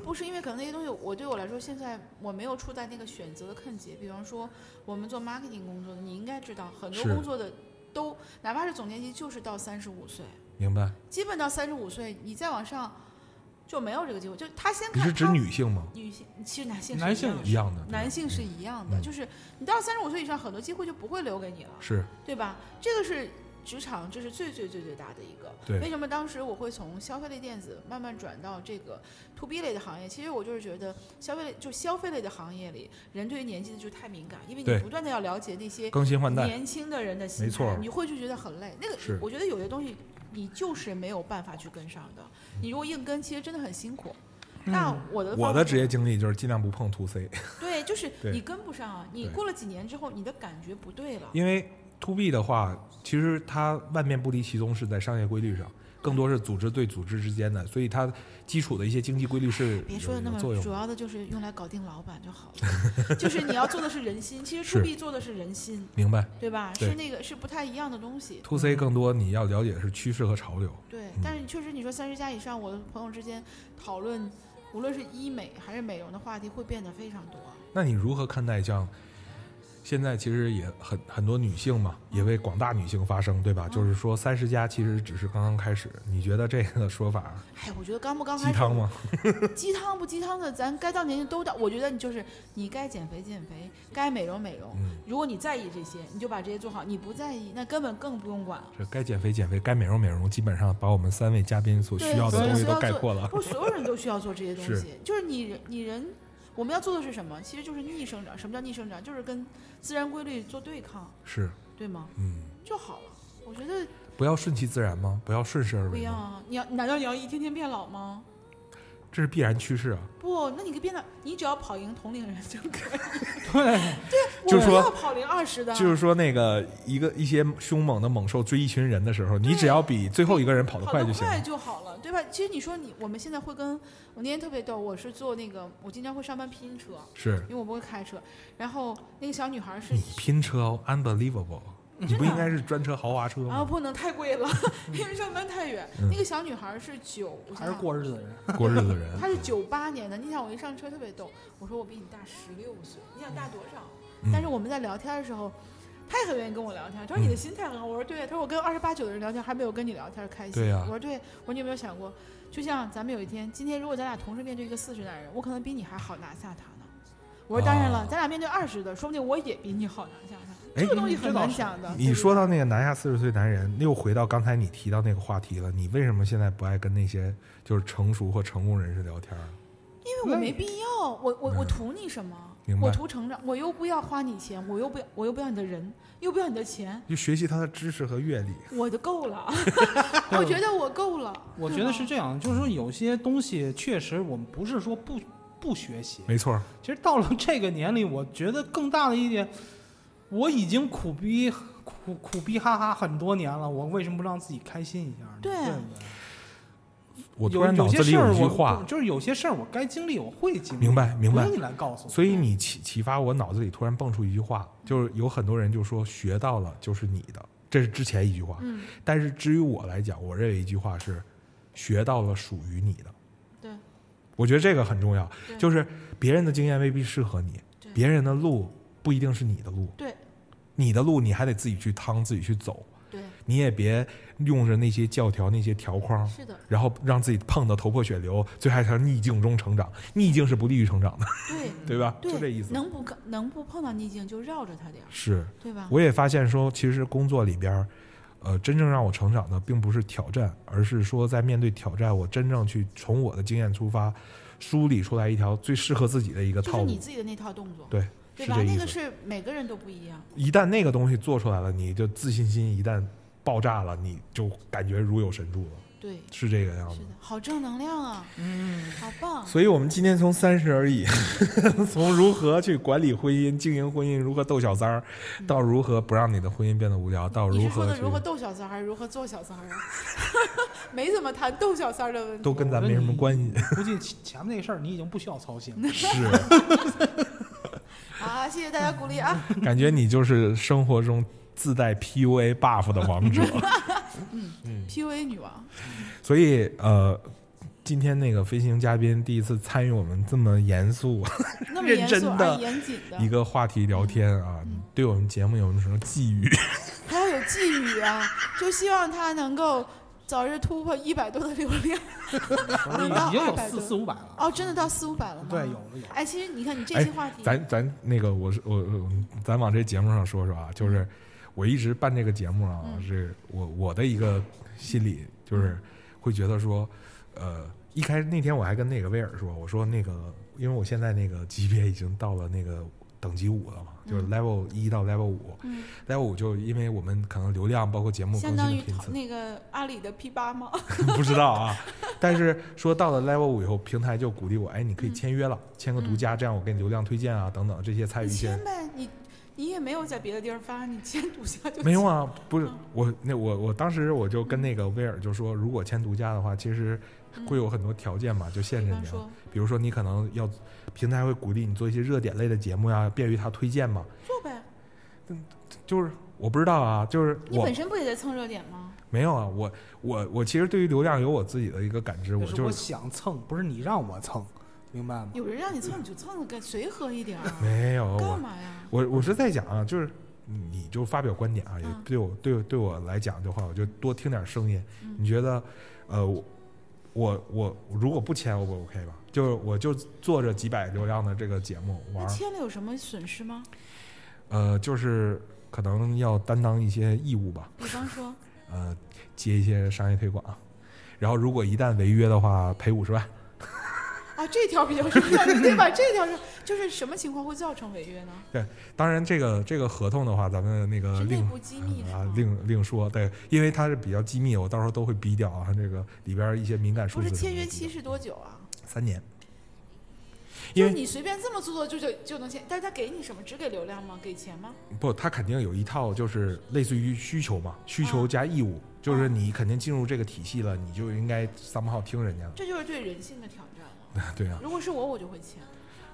不是因为可能那些东西，我对我来说，现在我没有处在那个选择的坑节。比方说，我们做 marketing 工作的，你应该知道，很多工作的都，哪怕是总监级，就是到三十五岁，明白？基本到三十五岁，你再往上就没有这个机会。就他先你是指看女性吗？女性，其实男性是男性一样的男性是一样的，嗯就是你到三十五岁以上，很多机会就不会留给你了，是对吧？这个是职场，这是最最最最大的一个。对为什么当时我会从消费类电子慢慢转到这个 to B 类的行业？其实我就是觉得消费类就消费类的行业里，人对于年纪的就太敏感，因为你不断的要了解那些更新换代，年轻的人的心没错态，你会就觉得很累。那个是我觉得有些东西你就是没有办法去跟上的，你如果硬跟，其实真的很辛苦。那嗯我的我的职业经历就是尽量不碰 to C，对，就是你跟不上啊，你过了几年之后，你的感觉不对了。因为 to B 的话，其实它万变不离其宗，是在商业规律上，更多是组织对组织之间的，所以它基础的一些经济规律是别说的那么主。要的就是用来搞定老板就好了，就是你要做的是人心，其实是 to B 做的是人心，明白对吧？对是那个是不太一样的东西，，to C 更多你要了解的是趋势和潮流。对嗯。但是确实你说三十加以上，我的朋友之间讨论，无论是医美还是美容的话题会变得非常多。那你如何看待像现在其实也很很多女性嘛，也为广大女性发声，对吧？嗯就是说三十加其实只是刚刚开始，你觉得这个说法哎，我觉得刚不刚开始鸡汤吗？鸡汤不鸡汤的，咱该到年纪都到。我觉得你就是你该减肥减肥，该美容美容。嗯，如果你在意这些，你就把这些做好；你不在意，那根本更不用管。这该减肥减肥，该美容美容，基本上把我们三位嘉宾所需要的东西都概括了。不所有人都需要做这些东是西，就是你人你人，我们要做的是什么？其实就是逆生长。什么叫逆生长？就是跟自然规律做对抗，是，对吗？嗯，就好了。我觉得不要顺其自然吗？不要顺势而为不要啊！你要难道你要一天天变老吗？这是必然趋势啊。不，那你可以变得，你只要跑赢同龄人就可以。对，就是要跑赢二十的，就是说，那个一个一些凶猛的猛兽追一群人的时候，你只要比最后一个人跑得快快就行了。就好了。了，对吧？其实你说你我们现在会跟我那天特别逗，我是坐那个我经常会上班拼车，是因为我不会开车。然后那个小女孩是你拼车 unbelievable，你不应该是专车豪华车吗啊，不能太贵了，因为上班太远。嗯那个小女孩是九，我还是过日子的人。过日子的人，她是九八年的，你想我一上车特别逗，我说我比你大十六岁，你想大多少？嗯但是我们在聊天的时候，她也很愿意跟我聊天。她说你的嗯心态很好，我说对。她说我跟二十八九的人聊天还没有跟你聊天开心。对呀我说对。我说你有没有想过，就像咱们有一天，今天如果咱俩同时面对一个四十男人，我可能比你还好拿下他呢。我说当然了，哦咱俩面对二十的，说不定我也比你好拿下这个东西很难讲的。你说到那个南下四十岁男人，又回到刚才你提到那个话题了。你为什么现在不爱跟那些就是成熟或成功人士聊天儿？因为我没必要，我我我嗯图你什么？明白我图成长，我又不要花你钱，我又不要，我又不要你的人，又不要你的钱，就学习他的知识和阅历。我就够了。我觉得我够了。我觉得是这样，就是说有些东西确实我们不是说不不学习，没错，其实到了这个年龄，我觉得更大的一点，我已经苦逼苦苦逼哈哈很多年了，我为什么不让自己开心一下呢？对对不对？我突有有然脑子里些事儿我一句话，就是有些事儿我该经历我会经历，明白明白不用你来告诉我。所以你启启发我脑子里突然蹦出一句话，就是有很多人就说学到了就是你的，这是之前一句话。嗯，但是至于我来讲，我认为一句话是学到了属于你的。对，我觉得这个很重要，就是别人的经验未必适合你，别人的路不一定是你的路，对你的路你还得自己去趟，自己去走，对，你也别用着那些教条、那些条框，是的，然后让自己碰得头破血流，最害怕逆境中成长。逆境是不利于成长的，对 对吧？对，就这意思。能不能不碰到逆境就绕着他点儿，是，对吧？我也发现说，其实工作里边，呃，真正让我成长的，并不是挑战，而是说在面对挑战，我真正去从我的经验出发，梳理出来一条最适合自己的一个就是套路。你自己的那套动作，对，对吧？那个是每个人都不一样。一旦那个东西做出来了，你就自信心一旦爆炸了，你就感觉如有神助了，对，是这个样子是。的，好正能量啊，嗯，好棒。所以，我们今天从三十而已，从如何去管理婚姻、经营婚姻，如何逗小三儿，到如何不让你的婚姻变得无聊，到如何去是说的如何逗小三儿，还是如何做小三儿啊？没怎么谈逗小三儿的问题。都跟咱没什么关系。估计前面那事儿你已经不需要操心了。是，啊，谢谢大家鼓励啊！感觉你就是生活中自带 PUA buff 的王者。嗯 PUA 女王，所以呃，今天那个飞行嘉宾第一次参与我们这么严肃那么严肃真的而严谨的，一个话题聊天啊，嗯对我们节目有什么寄语？还要有寄语啊，就希望他能够早日突破一百多的流量。能到已经有四四五百了。哦，真的到四五百了吗？对，有。了有了。哎，其实你看，你这些话题，咱咱那个我是我我咱往这节目上说说啊，就是我一直办这个节目啊，嗯是我我的一个心理就是会觉得说，呃，一开始那天我还跟那个威尔说，我说那个因为我现在那个级别已经到了那个等级五了嘛，就是嗯。level 一到 level 五嗯，，level 五就因为我们可能流量包括节目更相当于新的频次，那个阿里的 P 八吗？不知道啊，但是说到了 level 五以后，平台就鼓励我，哎，你可以嗯。签约了，签个独家，这样我给你流量推荐啊等等这些参与你一些你也没有在别的地儿发，你签独家就签。没有啊，不是嗯我那我我当时我就跟那个威尔就说，如果签独家的话，其实会有很多条件嘛，就限制你啊。比如说你可能要平台会鼓励你做一些热点类的节目呀，便于他推荐嘛。做呗，嗯就是我不知道啊，就是我你本身不也在蹭热点吗？没有啊，我我我其实对于流量有我自己的一个感知，我那是我就是想蹭，不是你让我蹭，明白吗？有人让你蹭你就蹭，该随和一点。没有干嘛呀？我我是在讲啊，就是你就发表观点啊，也嗯对我对对我来讲的话，我就多听点声音。嗯你觉得，呃，我我我如果不签，我不 OK 吧？就是我就做着几百流量的这个节目玩那儿，签了有什么损失吗？呃，就是可能要担当一些义务吧，比方说，呃，接一些商业推广，然后如果一旦违约的话，赔五十万。啊，这条比较重要，对吧？这条是就是什么情况会造成违约呢？对当然，这个这个合同的话，咱们那个是内另部机密是啊？另另说，对，因为它是比较机密，我到时候都会逼掉啊，这个里边一些敏感数不字不。是签约期是多久啊？三年，因为就你随便这么做就就就能签，但是他给你什么？只给流量吗？给钱吗？不，他肯定有一套就是类似于需求嘛，需求啊加义务，就是你肯定进入这个体系了，你就应该 somehow 听人家的。这就是对人性的挑战了。对啊，如果是我，我就会签。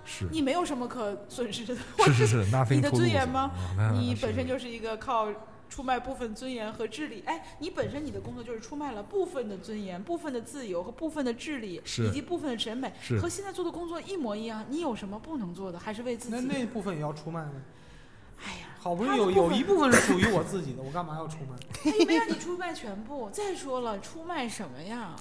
是你没有什么可损失的，是是是你的尊严吗你本身就是一个靠出卖部分尊严和智力，哎，你本身你的工作就是出卖了部分的尊严、部分的自由和部分的智力，以及部分的审美，和现在做的工作一模一样。你有什么不能做的？还是为自己？那那部分也要出卖吗？哎呀，好不容易有有一部分是属于我自己的，我干嘛要出卖？他又没让你出卖全部。再说了，出卖什么呀？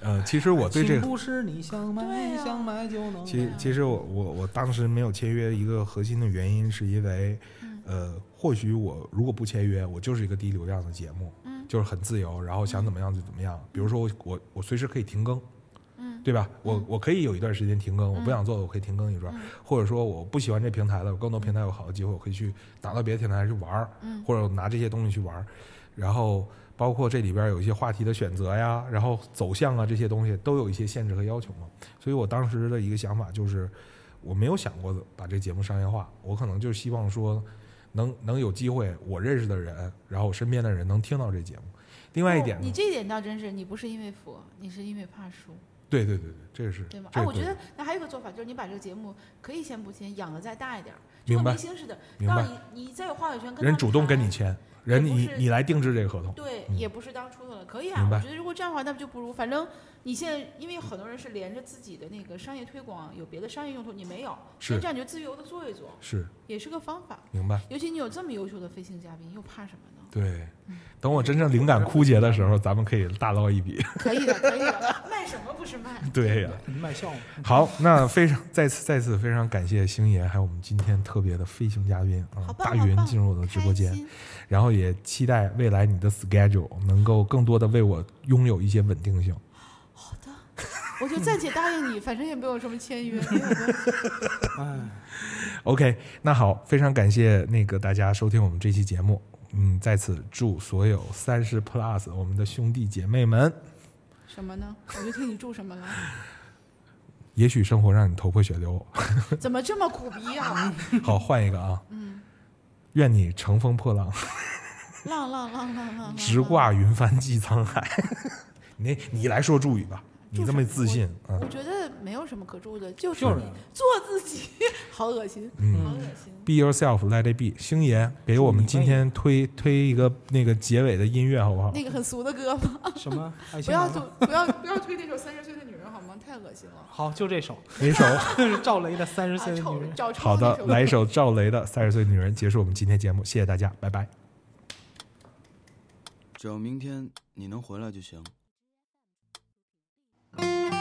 呃，其实我对这个，不是你想买、对呀。想买就能其实我我我当时没有签约一个核心的原因，是因为，嗯。呃，或许我如果不签约，我就是一个低流量的节目，嗯。就是很自由，然后想怎么样就怎么样。比如说我我我随时可以停更，嗯，对吧？我我可以有一段时间停更，我不嗯。想做的我可以停更一段，嗯。或者说我不喜欢这平台了，有更多平台有好的机会，我可以去打到别的平台去玩儿，嗯。或者拿这些东西去玩儿，然后包括这里边有一些话题的选择呀，然后走向啊这些东西都有一些限制和要求嘛。所以我当时的一个想法就是，我没有想过把这节目商业化，我可能就希望说能能有机会，我认识的人，然后我身边的人能听到这节目。另外一点呢，哦你这一点倒真是，你不是因为佛，你是因为怕输，对对对对，这个是对吗？我觉得那还有一个做法，就是你把这个节目可以先不签，养的再大一点儿，明白明星似的，明白让你你再有话语权人主动跟你签，人你你来定制这个合同。对，嗯也不是当初的了，可以啊。我觉得如果这样的话，那就不如，反正你现在因为很多人是连着自己的那个商业推广，有别的商业用途，你没有，是那这样你就自由的做一做，是，也是个方法。明白。尤其你有这么优秀的飞行嘉宾，又怕什么呢？对嗯，等我真正灵感枯竭的时候，咱们可以大捞一笔。可以的，可以的，卖什么不是卖？对呀、卖笑嘛。好，那非常再次再次非常感谢星爷，还有我们今天特别的飞行嘉宾啊好，棒大云棒进入我的直播间开，心然后也期待未来你的 schedule 能够更多的为我拥有一些稳定性。好的，我就暂且答应你，反正也没有什么签约，没有关系。哎，OK，那好，非常感谢那个大家收听我们这期节目。嗯，在此祝所有三十 Plus 我们的兄弟姐妹们，什么呢？我就听你祝什么了？也许生活让你头破血流。怎么这么苦逼啊？好，换一个啊，嗯，愿你乘风破浪，浪浪浪浪浪，直挂云帆济沧海。你你来说祝语吧，你这么自信，嗯我觉得没有什么可住的，就是你做自己，好恶心，好嗯恶心。，Be yourself, let it be。星爷给我们今天推推一个那个结尾的音乐好不好？那个很俗的歌吗？什么？不要不要不要推那首《三十岁的女人》好吗？太恶心了。好，就这首，哪首？赵雷的《三十岁的女人》。好的来一首赵雷的《三十岁女人》，结束我们今天节目，谢谢大家，拜拜。只要明天你能回来就行。她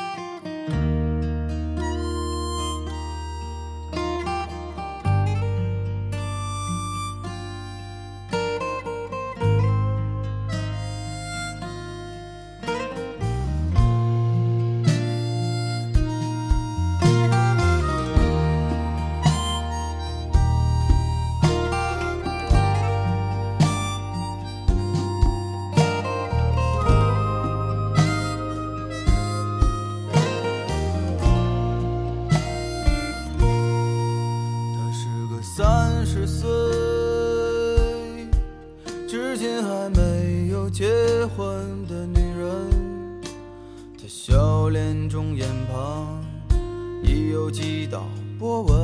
已有几道波纹。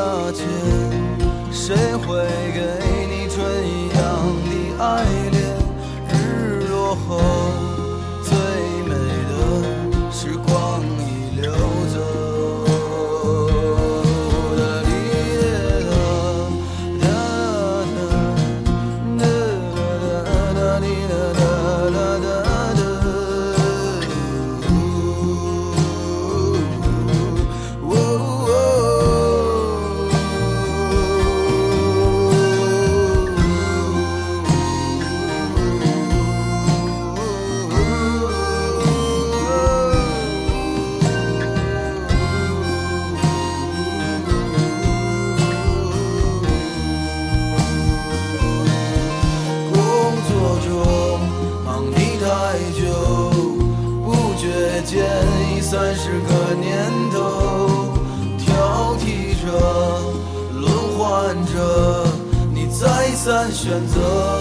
炎夏间，谁会给选择。